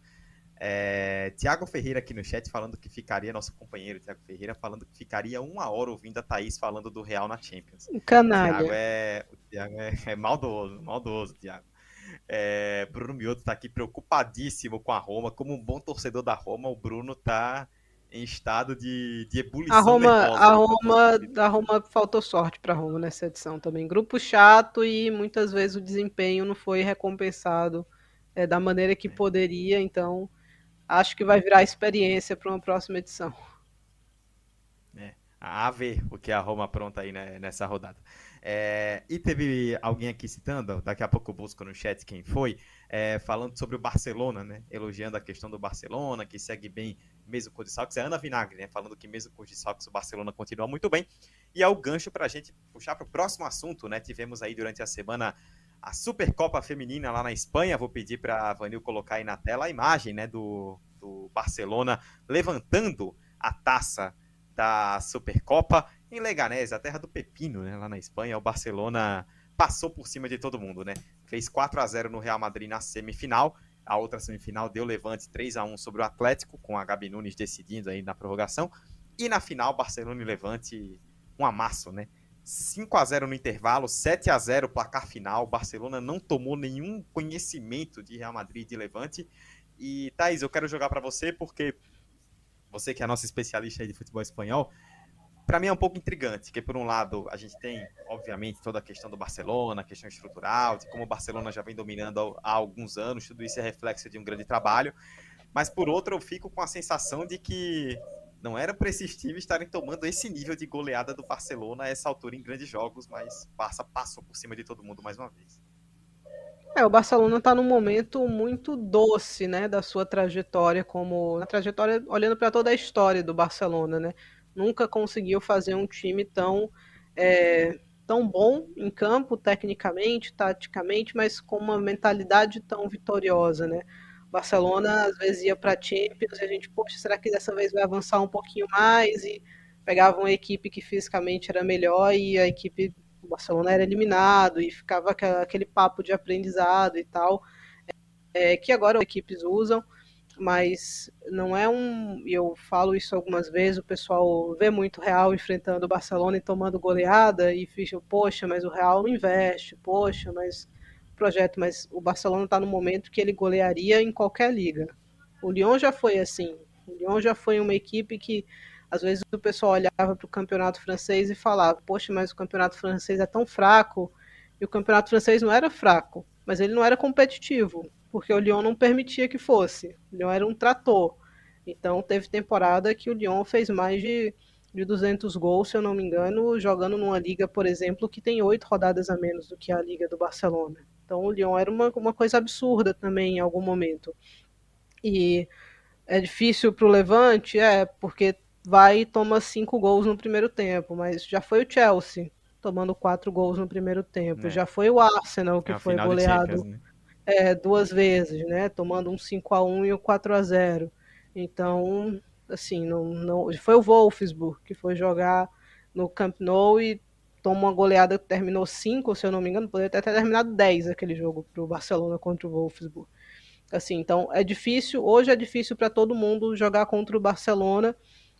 É, Tiago Ferreira aqui no chat falando que ficaria, nosso companheiro Tiago Ferreira, falando que ficaria uma hora ouvindo a Thaís falando do Real na Champions. Canalha. O Thiago é, o Thiago é, é maldoso, maldoso, Thiago. É, Bruno Mioto está aqui preocupadíssimo com a Roma. Como um bom torcedor da Roma, o Bruno está em estado de, de ebulição. A Roma, a Roma, a Roma faltou sorte para a Roma nessa edição também. Grupo chato e muitas vezes o desempenho não foi recompensado é, da maneira que é. poderia. Então, acho que vai virar experiência para uma próxima edição. É, a ver o que a Roma apronta aí né, nessa rodada. É, e teve alguém aqui citando, daqui a pouco eu busco no chat quem foi, é, falando sobre o Barcelona, né? Elogiando a questão do Barcelona, que segue bem mesmo com o Desfalques. É Ana Vinagre, né? Falando que mesmo com os Desfalques o Barcelona continua muito bem. E é o gancho para a gente puxar para o próximo assunto, né? Tivemos aí durante a semana a Supercopa Feminina lá na Espanha. Vou pedir para a Vanil colocar aí na tela a imagem né, do, do Barcelona levantando a taça da Supercopa em Leganés, a terra do Pepino, né, lá na Espanha. O Barcelona passou por cima de todo mundo, né? Fez 4 a 0 no Real Madrid na semifinal. A outra semifinal deu levante 3 a 1 sobre o Atlético, com a Gabi Nunes decidindo aí na prorrogação. E na final, Barcelona e Levante, um amasso, né? 5 a 0 no intervalo, 7 a 0 placar final. Barcelona não tomou nenhum conhecimento de Real Madrid e Levante. E Thaís, eu quero jogar para você porque você que é a nossa especialista de futebol espanhol, para mim é um pouco intrigante, porque por um lado a gente tem, obviamente, toda a questão do Barcelona, a questão estrutural, de como o Barcelona já vem dominando há alguns anos, tudo isso é reflexo de um grande trabalho. Mas por outro, eu fico com a sensação de que não era para esses times estarem tomando esse nível de goleada do Barcelona a essa altura em grandes jogos, mas passa, passou por cima de todo mundo mais uma vez. É, o Barcelona está num momento muito doce, né, da sua trajetória como na trajetória olhando para toda a história do Barcelona, né? Nunca conseguiu fazer um time tão é, tão bom em campo, tecnicamente, taticamente, mas com uma mentalidade tão vitoriosa, né? Barcelona às vezes ia para Champions e a gente, poxa, será que dessa vez vai avançar um pouquinho mais? E pegava uma equipe que fisicamente era melhor e a equipe do Barcelona era eliminado e ficava aquele papo de aprendizado e tal, é, que agora as equipes usam mas não é um. Eu falo isso algumas vezes, o pessoal vê muito Real enfrentando o Barcelona e tomando goleada e fica, poxa, mas o Real não investe, poxa, mas projeto, mas o Barcelona está no momento que ele golearia em qualquer liga. O Lyon já foi assim. O Lyon já foi uma equipe que às vezes o pessoal olhava para o campeonato francês e falava, poxa, mas o campeonato francês é tão fraco. E o campeonato francês não era fraco, mas ele não era competitivo porque o Lyon não permitia que fosse. O Lyon era um trator. Então teve temporada que o Lyon fez mais de, de 200 gols, se eu não me engano, jogando numa liga, por exemplo, que tem oito rodadas a menos do que a liga do Barcelona. Então o Lyon era uma, uma coisa absurda também em algum momento. E é difícil para o Levante, é, porque vai e toma cinco gols no primeiro tempo, mas já foi o Chelsea tomando quatro gols no primeiro tempo, é. já foi o Arsenal que é foi goleado. Né? é, duas vezes, né? Tomando um 5 a 1 e um 4 a 0 Então, assim, não, não foi o Wolfsburg que foi jogar no Camp Nou e tomou uma goleada que terminou 5, se eu não me engano, poderia até ter terminado 10 aquele jogo para o Barcelona contra o Wolfsburg. Assim, então é difícil, hoje é difícil para todo mundo jogar contra o Barcelona.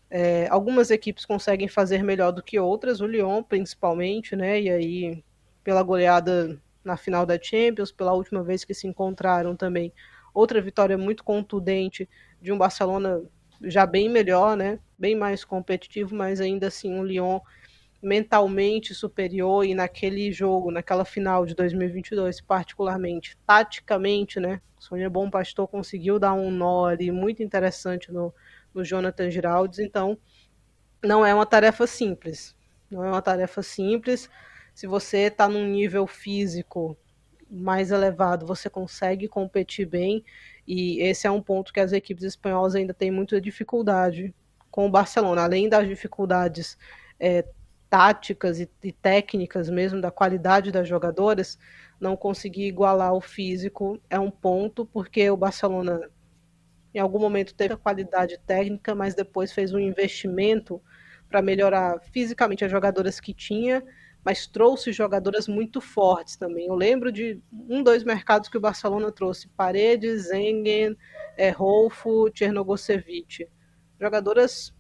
É, algumas equipes conseguem fazer melhor do que outras, o Lyon principalmente, né? E aí, pela goleada na final da Champions, pela última vez que se encontraram também. Outra vitória muito contundente de um Barcelona já bem melhor, né? Bem mais competitivo, mas ainda assim um Lyon mentalmente superior e naquele jogo, naquela final de 2022, particularmente, taticamente, né? Sônia Bom Pastor conseguiu dar um nó ali muito interessante no, no Jonathan Giraldes, então não é uma tarefa simples. Não é uma tarefa simples se você está num nível físico mais elevado, você consegue competir bem. E esse é um ponto que as equipes espanholas ainda têm muita dificuldade com o Barcelona. Além das dificuldades é, táticas e, e, técnicas mesmo, da qualidade das jogadoras, não conseguir igualar o físico é um ponto, porque o Barcelona em algum momento teve a qualidade técnica, mas depois fez um investimento para melhorar fisicamente as jogadoras que tinha mas trouxe jogadoras muito fortes também. Eu lembro de um, dois mercados que o Barcelona trouxe: Paredes, Zengen, é, Rolfo, Chernogosevic. Jogadoras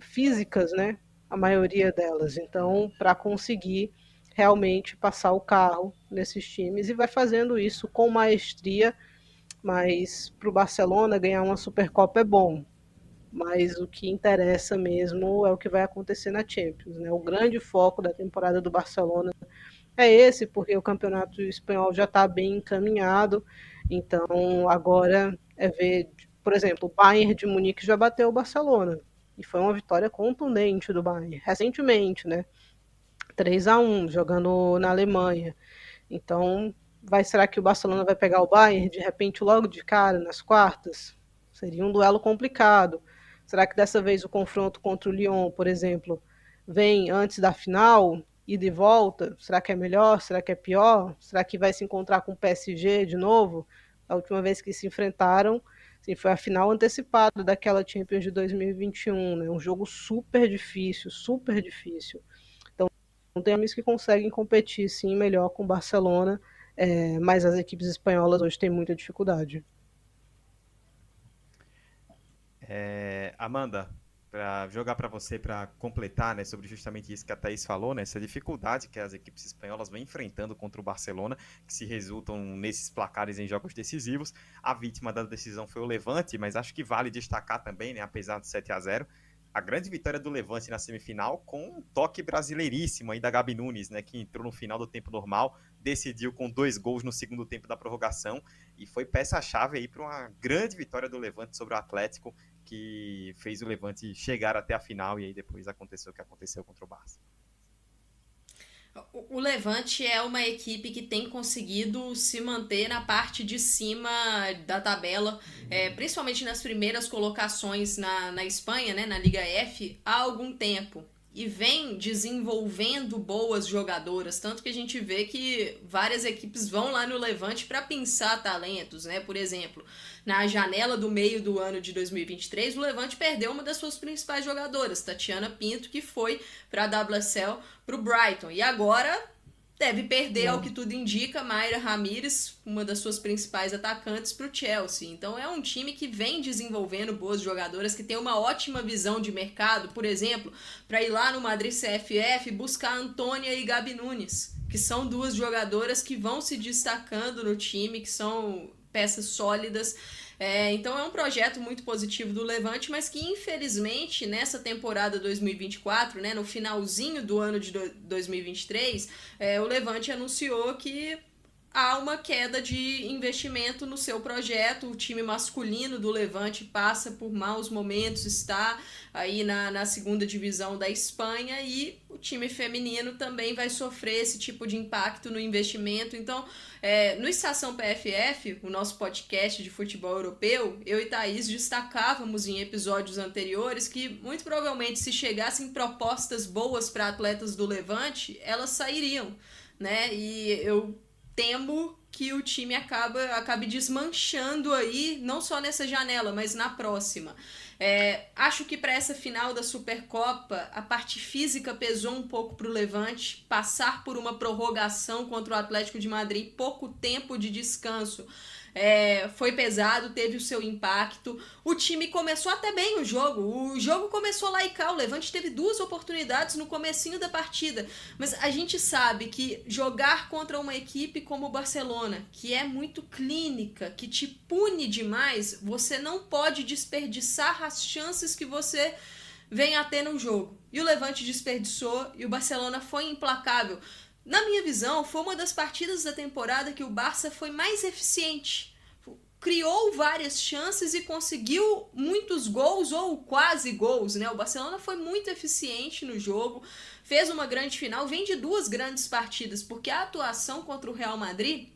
físicas, né? A maioria delas. Então, para conseguir realmente passar o carro nesses times e vai fazendo isso com maestria, mas para o Barcelona ganhar uma Supercopa é bom mas o que interessa mesmo é o que vai acontecer na Champions. Né? O grande foco da temporada do Barcelona é esse, porque o campeonato espanhol já está bem encaminhado, então agora é ver, por exemplo, o Bayern de Munique já bateu o Barcelona, e foi uma vitória contundente do Bayern, recentemente, né? 3 a 1 jogando na Alemanha. Então, vai será que o Barcelona vai pegar o Bayern de repente logo de cara nas quartas? Seria um duelo complicado. Será que dessa vez o confronto contra o Lyon, por exemplo, vem antes da final e de volta? Será que é melhor? Será que é pior? Será que vai se encontrar com o PSG de novo? A última vez que se enfrentaram, sim, foi a final antecipada daquela Champions de 2021, né? Um jogo super difícil, super difícil. Então, tem amigos que conseguem competir sim melhor com o Barcelona, é, mas as equipes espanholas hoje têm muita dificuldade. É, Amanda, para jogar para você para completar, né, sobre justamente isso que a Thaís falou, né, essa dificuldade que as equipes espanholas vão enfrentando contra o Barcelona, que se resultam nesses placares em jogos decisivos. A vítima da decisão foi o Levante, mas acho que vale destacar também, né, apesar do 7 a 0, a grande vitória do Levante na semifinal com um toque brasileiríssimo aí da Gabi Nunes, né, que entrou no final do tempo normal, decidiu com dois gols no segundo tempo da prorrogação e foi peça-chave aí para uma grande vitória do Levante sobre o Atlético que fez o Levante chegar até a final e aí depois aconteceu o que aconteceu contra o Barça. O Levante é uma equipe que tem conseguido se manter na parte de cima da tabela, é, principalmente nas primeiras colocações na, na Espanha, né, na Liga F, há algum tempo e vem desenvolvendo boas jogadoras, tanto que a gente vê que várias equipes vão lá no Levante para pensar talentos, né? Por exemplo, Na janela do meio do ano de 2023, o Levante perdeu uma das suas principais jogadoras, Tatiana Pinto, que foi para a WSL para o Brighton. E agora deve perder, ao que tudo indica, Mayra Ramírez, uma das suas principais atacantes, para o Chelsea. Então é um time que vem desenvolvendo boas jogadoras, que tem uma ótima visão de mercado, por exemplo, para ir lá no Madrid CFF buscar Antônia e Gabi Nunes, que são duas jogadoras que vão se destacando no time, que são peças sólidas. É, então é um projeto muito positivo do Levante, mas que infelizmente nessa temporada 2024, né, no finalzinho do ano de 2023, é, o Levante anunciou que há uma queda de investimento no seu projeto. O time masculino do Levante passa por maus momentos, está aí na, na segunda divisão da Espanha e o time feminino também vai sofrer esse tipo de impacto no investimento. Então, é, no Estação PFF, o nosso podcast de futebol europeu, eu e Thaís destacávamos em episódios anteriores que muito provavelmente se chegassem propostas boas para atletas do Levante, elas sairiam. Né? E eu temo que o time acaba, acabe desmanchando aí, não só nessa janela, mas na próxima. É, acho que para essa final da Supercopa, a parte física pesou um pouco para o Levante, passar por uma prorrogação contra o Atlético de Madrid, pouco tempo de descanso é, foi pesado, teve o seu impacto. O time começou até bem o jogo. O jogo começou lá e cá. O Levante teve duas oportunidades no comecinho da partida. Mas a gente sabe que jogar contra uma equipe como o Barcelona, que é muito clínica, que te pune demais, você não pode desperdiçar as chances que você vem a ter no jogo. E o Levante desperdiçou e o Barcelona foi implacável. Na minha visão, foi uma das partidas da temporada que o Barça foi mais eficiente. Criou várias chances e conseguiu muitos gols ou quase gols, né? O Barcelona foi muito eficiente no jogo, fez uma grande final, vem de duas grandes partidas, porque a atuação contra o Real Madrid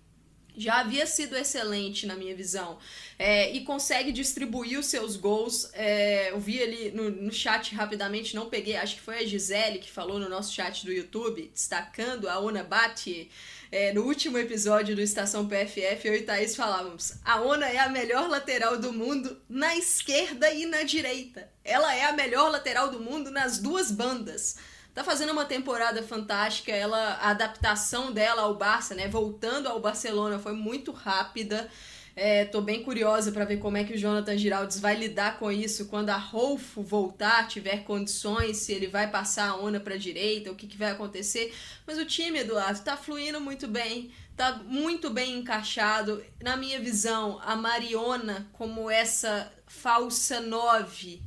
já havia sido excelente na minha visão é, e consegue distribuir os seus gols. É, eu vi ali no, no, chat rapidamente, não peguei, acho que foi a Gisele que falou no nosso chat do YouTube, destacando a Ona Bate. É, no último episódio do Estação PFF, eu e Thaís falávamos: a Ona é a melhor lateral do mundo na esquerda e na direita. Ela é a melhor lateral do mundo nas duas bandas tá fazendo uma temporada fantástica. Ela, a adaptação dela ao Barça, né, voltando ao Barcelona, foi muito rápida. É, tô bem curiosa para ver como é que o Jonathan Giraldes vai lidar com isso quando a Rolfo voltar, tiver condições, se ele vai passar a onda para direita, o que, que vai acontecer. Mas o time, Eduardo, tá fluindo muito bem, tá muito bem encaixado. Na minha visão, a Mariona como essa falsa nove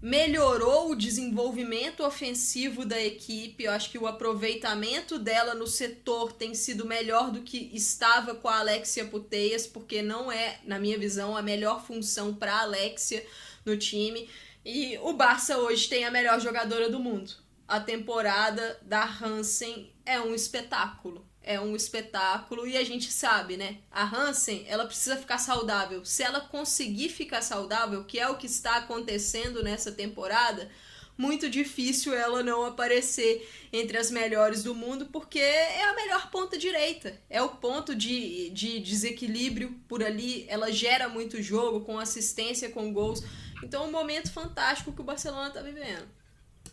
melhorou o desenvolvimento ofensivo da equipe. Eu acho que o aproveitamento dela no setor tem sido melhor do que estava com a Alexia Puteias, porque não é, na minha visão, a melhor função para a Alexia no time. E o Barça hoje tem a melhor jogadora do mundo. A temporada da Hansen é um espetáculo é um espetáculo e a gente sabe, né? A Hansen, ela precisa ficar saudável. Se ela conseguir ficar saudável, que é o que está acontecendo nessa temporada, muito difícil ela não aparecer entre as melhores do mundo, porque é a melhor ponta direita. É o ponto de, de desequilíbrio por ali. Ela gera muito jogo, com assistência, com gols. Então, é um momento fantástico que o Barcelona está vivendo.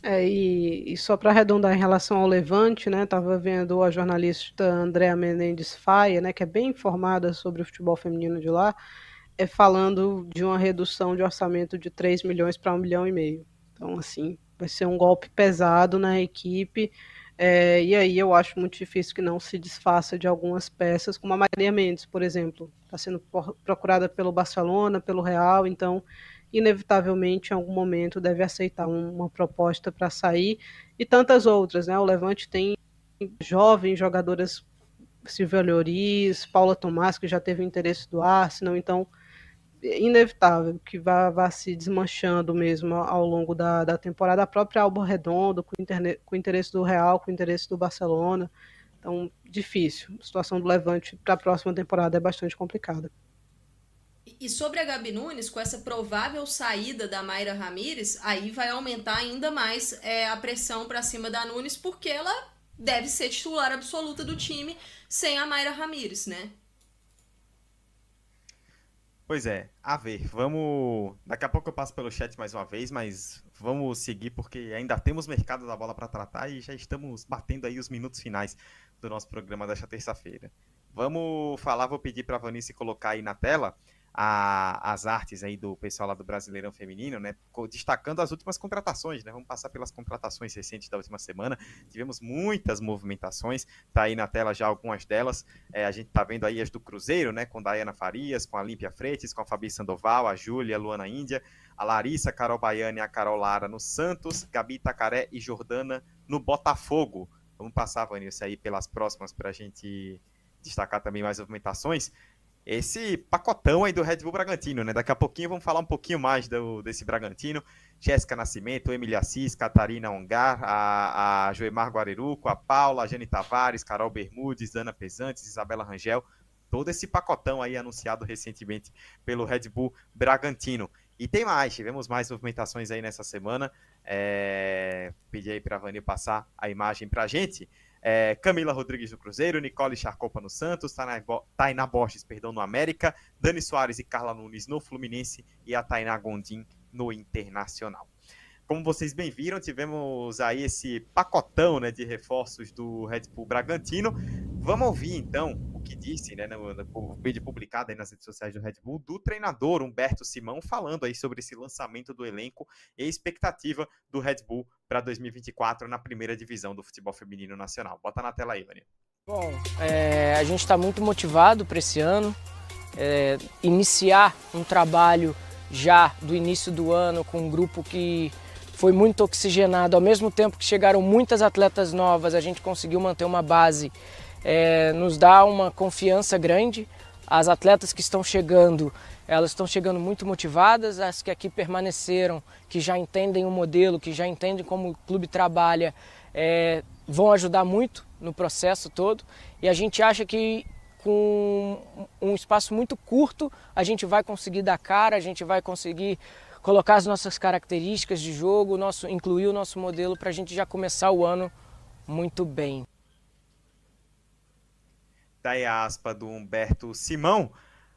É, e, e, só para arredondar em relação ao Levante, né, estava vendo a jornalista Andréa Menendez Faia, né, que é bem informada sobre o futebol feminino de lá, é falando de uma redução de orçamento de 3 milhões para 1 milhão e meio. Então, assim, vai ser um golpe pesado na equipe, é, e aí eu acho muito difícil que não se desfaça de algumas peças, como a Maria Mendes, por exemplo, está sendo procurada pelo Barcelona, pelo Real, então inevitavelmente, em algum momento, deve aceitar uma proposta para sair, e tantas outras. Né? O Levante tem jovens jogadoras, Silvia Lloris, Paula Tomás, que já teve interesse do Arsenal, então é inevitável que vá, vá se desmanchando mesmo ao longo da, da temporada. A própria Alba Redondo, com, interne, com interesse do Real, com interesse do Barcelona. Então, difícil. A situação do Levante para a próxima temporada é bastante complicada. E sobre a Gabi Nunes, com essa provável saída da Mayra Ramírez, aí vai aumentar ainda mais é, a pressão para cima da Nunes, porque ela deve ser titular absoluta do time sem a Mayra Ramírez, né? Pois é, a ver, vamos. Daqui a pouco eu passo pelo chat mais uma vez, mas vamos seguir porque ainda temos mercado da bola para tratar e já estamos batendo aí os minutos finais do nosso programa desta terça-feira. Vamos falar, vou pedir para a Vanice colocar aí na tela a, as artes aí do pessoal lá do Brasileirão Feminino, né? Destacando as últimas contratações, né? Vamos passar pelas contratações recentes da última semana. Tivemos muitas movimentações, tá aí na tela já algumas delas. É, a gente tá vendo aí as do Cruzeiro, né? Com Dayana Farias, com a Límpia Freitas, com a Fabi Sandoval, a Júlia, a Luana Índia, a Larissa, a Carol Baiana e a Carol Lara no Santos, Gabi Tacaré e Jordana no Botafogo. Vamos passar, Vanilson, aí pelas próximas para a gente destacar também mais movimentações esse pacotão aí do Red Bull Bragantino, né? Daqui a pouquinho vamos falar um pouquinho mais do, desse Bragantino. Jéssica Nascimento, Emília Assis, Catarina Ongar, a, a Joemar Guareruco, a Paula, a Jane Tavares, Carol Bermudes, Ana Pesantes, Isabela Rangel. Todo esse pacotão aí anunciado recentemente pelo Red Bull Bragantino. E tem mais, tivemos mais movimentações aí nessa semana. É... Pedi aí para a Vani passar a imagem para a gente é, Camila Rodrigues no Cruzeiro, Nicole Charcopa no Santos, Tainá Borges, perdão, no América, Dani Soares e Carla Nunes no Fluminense e a Tainá Gondim no Internacional. Como vocês bem viram, tivemos aí esse pacotão né, de reforços do Red Bull Bragantino. Vamos ouvir então que disse, né, no, no vídeo publicado aí nas redes sociais do Red Bull, do treinador Humberto Simão, falando aí sobre esse lançamento do elenco e a expectativa do Red Bull para 2024 na primeira divisão do futebol feminino nacional. Bota na tela aí, Vânia. Bom, é, a gente está muito motivado para esse ano. É, iniciar um trabalho já do início do ano com um grupo que foi muito oxigenado. Ao mesmo tempo que chegaram muitas atletas novas, a gente conseguiu manter uma base, é, nos dá uma confiança grande. As atletas que estão chegando, elas estão chegando muito motivadas, as que aqui permaneceram, que já entendem o modelo, que já entendem como o clube trabalha, é, vão ajudar muito no processo todo. E a gente acha que com um espaço muito curto a gente vai conseguir dar cara, a gente vai conseguir colocar as nossas características de jogo, nosso, incluir o nosso modelo para a gente já começar o ano muito bem. Daí a aspa do Humberto Simão.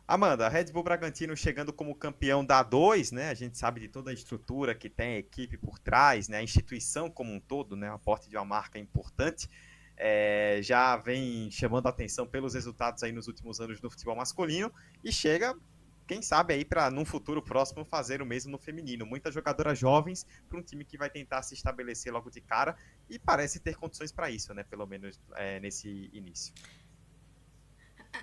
Amanda, Red Bull Bragantino chegando como campeão da A2, né? A gente sabe de toda a estrutura que tem a equipe por trás, né? A instituição como um todo, né? O aporte de uma marca importante. É, já vem chamando a atenção pelos resultados aí nos últimos anos do futebol masculino e chega quem sabe aí para num futuro próximo fazer o mesmo no feminino. Muitas jogadoras jovens para um time que vai tentar se estabelecer logo de cara e parece ter condições para isso, né? Pelo menos é, nesse início.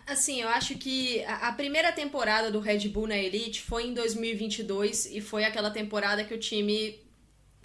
Assim, eu acho que a primeira temporada do Red Bull na Elite foi em 2022 e foi aquela temporada que o time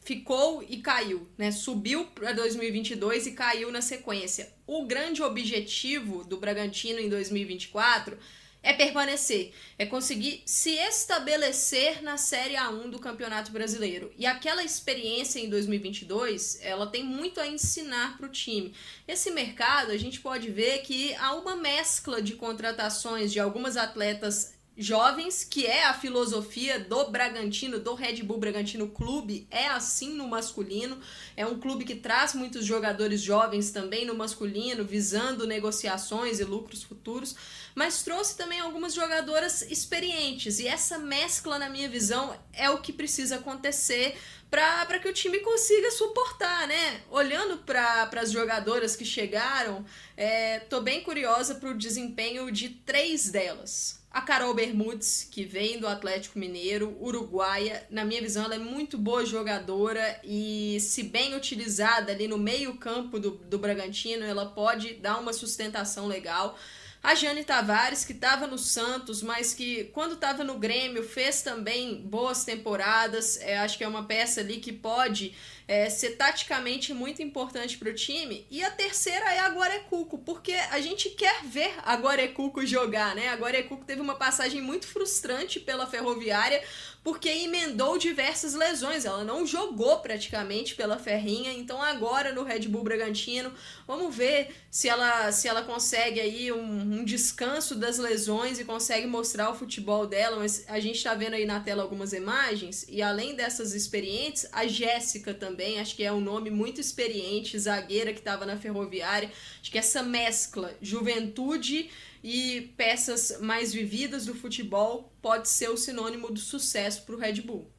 ficou e caiu, né? Subiu para 2022 e caiu na sequência. O grande objetivo do Bragantino em 2024 é permanecer, é conseguir se estabelecer na Série A1 do Campeonato Brasileiro. E aquela experiência em 2022, ela tem muito a ensinar para o time. Esse mercado, a gente pode ver que há uma mescla de contratações de algumas atletas jovens, que é a filosofia do Bragantino, do Red Bull Bragantino Clube, é assim no masculino. É um clube que traz muitos jogadores jovens também no masculino, visando negociações e lucros futuros, mas trouxe também algumas jogadoras experientes. E essa mescla, na minha visão, é o que precisa acontecer para que o time consiga suportar, né? Olhando para as jogadoras que chegaram, é, tô bem curiosa para o desempenho de três delas. A Carol Bermudes, que vem do Atlético Mineiro, uruguaia, na minha visão, ela é muito boa jogadora e, se bem utilizada ali no meio-campo do, do Bragantino, ela pode dar uma sustentação legal. A Jane Tavares, que estava no Santos, mas que quando estava no Grêmio fez também boas temporadas. É, acho que é uma peça ali que pode é, ser taticamente muito importante para o time. E a terceira é a Guarecuco, porque a gente quer ver a Guarecuco jogar, né? A Guarecuco teve uma passagem muito frustrante pela Ferroviária, porque emendou diversas lesões. Ela não jogou praticamente pela Ferrinha, então agora no Red Bull Bragantino, vamos ver se ela, se ela consegue aí um, um descanso das lesões e consegue mostrar o futebol dela. Mas a gente está vendo aí na tela algumas imagens, e além dessas experientes, a Jéssica também também, acho que é um nome muito experiente, zagueira que estava na Ferroviária. Acho que essa mescla, juventude e peças mais vividas do futebol, pode ser o sinônimo do sucesso para o Red Bull.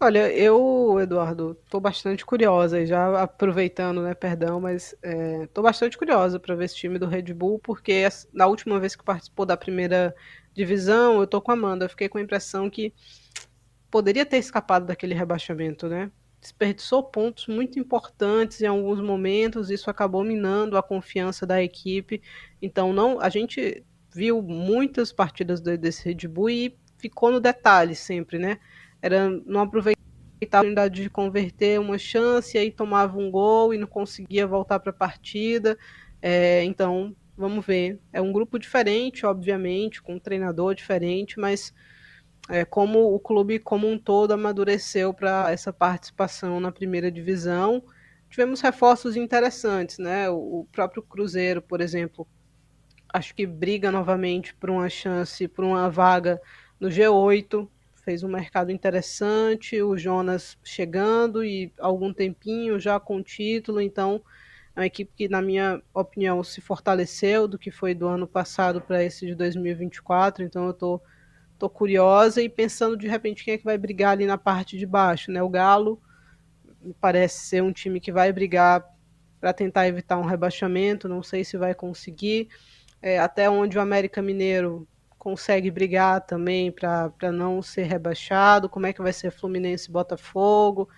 Olha, eu, Eduardo, estou bastante curiosa, já aproveitando, né, perdão, mas estou é, bastante curiosa para ver esse time do Red Bull, porque na última vez que participou da primeira divisão, eu estou com a Amanda, eu fiquei com a impressão que poderia ter escapado daquele rebaixamento, né? Desperdiçou pontos muito importantes em alguns momentos, isso acabou minando a confiança da equipe. Então, não, a gente viu muitas partidas desse Red Bull e ficou no detalhe sempre, né? Era não aproveitar a oportunidade de converter uma chance, e aí tomava um gol e não conseguia voltar para a partida. É, então, vamos ver. É um grupo diferente, obviamente, com um treinador diferente, mas é, como o clube como um todo amadureceu para essa participação na primeira divisão. Tivemos reforços interessantes, né? O, o próprio Cruzeiro, por exemplo, acho que briga novamente por uma chance, por uma vaga no G8 fez um mercado interessante, o Jonas chegando e algum tempinho já com título, então é uma equipe que, na minha opinião, se fortaleceu do que foi do ano passado para esse de 2024, então eu estou tô, curiosa e pensando de repente quem é que vai brigar ali na parte de baixo, né? O Galo parece ser um time que vai brigar para tentar evitar um rebaixamento, não sei se vai conseguir. É, até onde o América Mineiro consegue brigar também para não ser rebaixado, como é que vai ser Fluminense e Botafogo.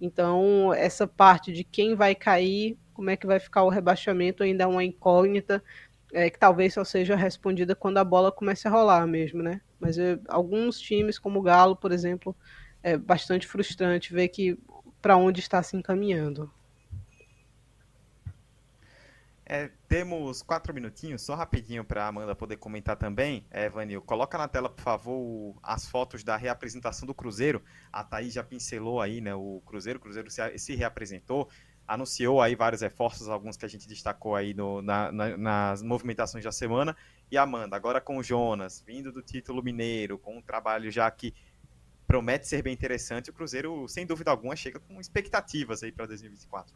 Então, essa parte de quem vai cair, como é que vai ficar o rebaixamento, ainda é uma incógnita, é, que talvez só seja respondida quando a bola comece a rolar mesmo, né? Mas eu, alguns times, como o Galo, por exemplo, é bastante frustrante ver que para onde está se encaminhando. É, temos quatro minutinhos, só rapidinho para a Amanda poder comentar também. É, Vanil, coloca na tela, por favor, as fotos da reapresentação do Cruzeiro. A Thaís já pincelou aí, né, o Cruzeiro. O Cruzeiro se, se reapresentou, anunciou aí vários reforços, alguns que a gente destacou aí no, na, na, nas movimentações da semana. E Amanda, agora com Jonas, vindo do título mineiro, com um trabalho já que promete ser bem interessante, o Cruzeiro, sem dúvida alguma, chega com expectativas aí para 2024.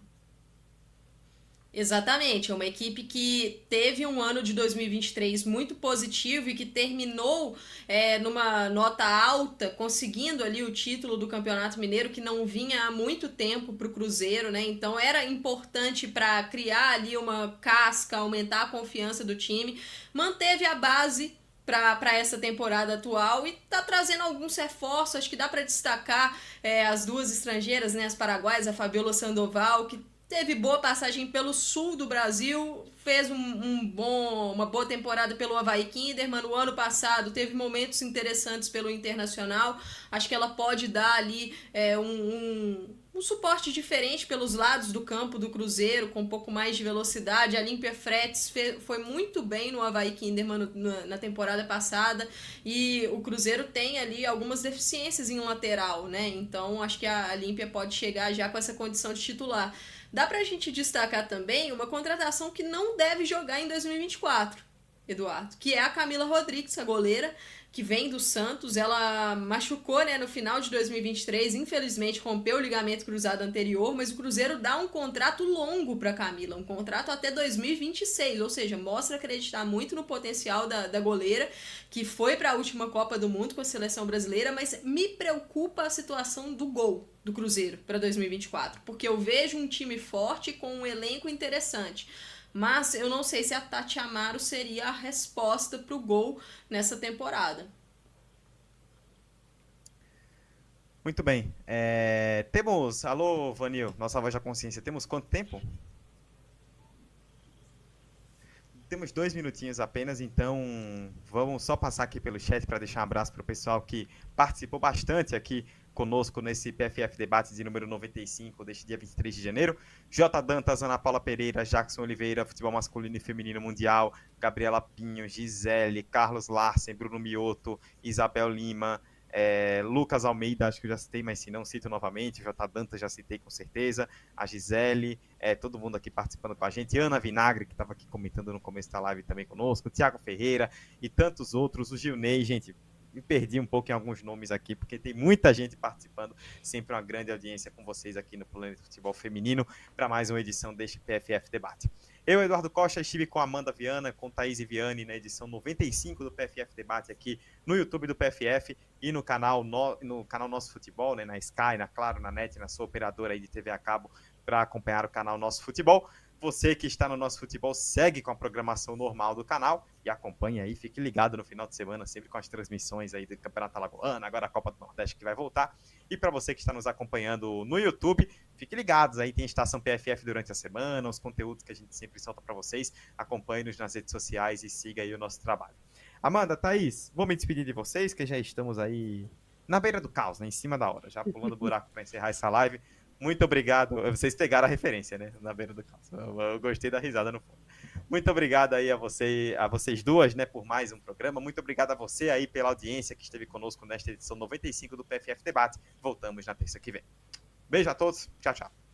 Exatamente, é uma equipe que teve um ano de 2023 muito positivo e que terminou é, numa nota alta, conseguindo ali o título do Campeonato Mineiro que não vinha há muito tempo para o Cruzeiro, né? Então era importante para criar ali uma casca, aumentar a confiança do time, manteve a base para essa temporada atual e tá trazendo alguns reforços. Acho que dá para destacar é, as duas estrangeiras, né, as paraguaias, a Fabiola Sandoval, que teve boa passagem pelo sul do Brasil, fez um, um, bom, uma boa temporada pelo Havaí Kinderman. No ano passado teve momentos interessantes pelo Internacional. Acho que ela pode dar ali é, um, um, um, suporte diferente pelos lados do campo do Cruzeiro, com um pouco mais de velocidade. A Límpia Fretes foi muito bem no Havaí Kinderman na, na temporada passada. E o Cruzeiro tem ali algumas deficiências em lateral, né? Então acho que a, a Límpia pode chegar já com essa condição de titular. Dá pra gente destacar também uma contratação que não deve jogar em 2024, Eduardo, que é a Camila Rodrigues, a goleira, que vem do Santos. Ela machucou né, no final de 2023, infelizmente rompeu o ligamento cruzado anterior, mas o Cruzeiro dá um contrato longo para Camila, um contrato até 2026, ou seja, mostra acreditar muito no potencial da, da goleira, que foi para a última Copa do Mundo com a seleção brasileira, mas me preocupa a situação do gol do Cruzeiro para 2024, porque eu vejo um time forte com um elenco interessante. Mas eu não sei se a Tati Amaro seria a resposta para o gol nessa temporada. Muito bem. É, temos. Alô, Vanil, nossa voz da consciência. Temos quanto tempo? Temos dois minutinhos apenas, então vamos só passar aqui pelo chat para deixar um abraço para o pessoal que participou bastante aqui conosco nesse PFF Debates de número 95 deste dia 23 de janeiro. J. Dantas, Ana Paula Pereira, Jackson Oliveira, Futebol Masculino e Feminino Mundial, Gabriela Pinho, Gisele, Carlos Larsen, Bruno Mioto, Isabel Lima, é, Lucas Almeida, acho que eu já citei, mas se não cito novamente, J. Dantas já citei com certeza, a Gisele, é, todo mundo aqui participando com a gente, Ana Vinagre, que estava aqui comentando no começo da live também conosco, Tiago Ferreira e tantos outros, o Gilney, gente, me perdi um pouco em alguns nomes aqui, porque tem muita gente participando. Sempre uma grande audiência com vocês aqui no Planeta Futebol Feminino para mais uma edição deste PFF Debate. Eu, Eduardo Costa, estive com Amanda Viana, com Thaís Viane na edição 95 do PFF Debate aqui no YouTube do PFF e no canal, no, no canal Nosso Futebol, né, na Sky, na Claro, na NET, na sua operadora aí de TV a cabo para acompanhar o canal Nosso Futebol. Você que está no nosso futebol, segue com a programação normal do canal e acompanha aí, fique ligado no final de semana, sempre com as transmissões aí do Campeonato Alagoano, agora a Copa do Nordeste que vai voltar. E para você que está nos acompanhando no YouTube, fique ligados aí, tem estação PFF durante a semana, os conteúdos que a gente sempre solta para vocês. Acompanhe-nos nas redes sociais e siga aí o nosso trabalho. Amanda, Thaís, vou me despedir de vocês, que já estamos aí na beira do caos, né, em cima da hora, já pulando buraco para encerrar essa live. Muito obrigado. Vocês pegaram a referência, né? Na beira do caos. Eu, eu, gostei da risada no fundo. Muito obrigado aí a, você, a vocês duas, né, por mais um programa. Muito obrigado a você aí pela audiência que esteve conosco nesta edição 95 do PFF Debate. Voltamos na terça que vem. Beijo a todos. Tchau, tchau.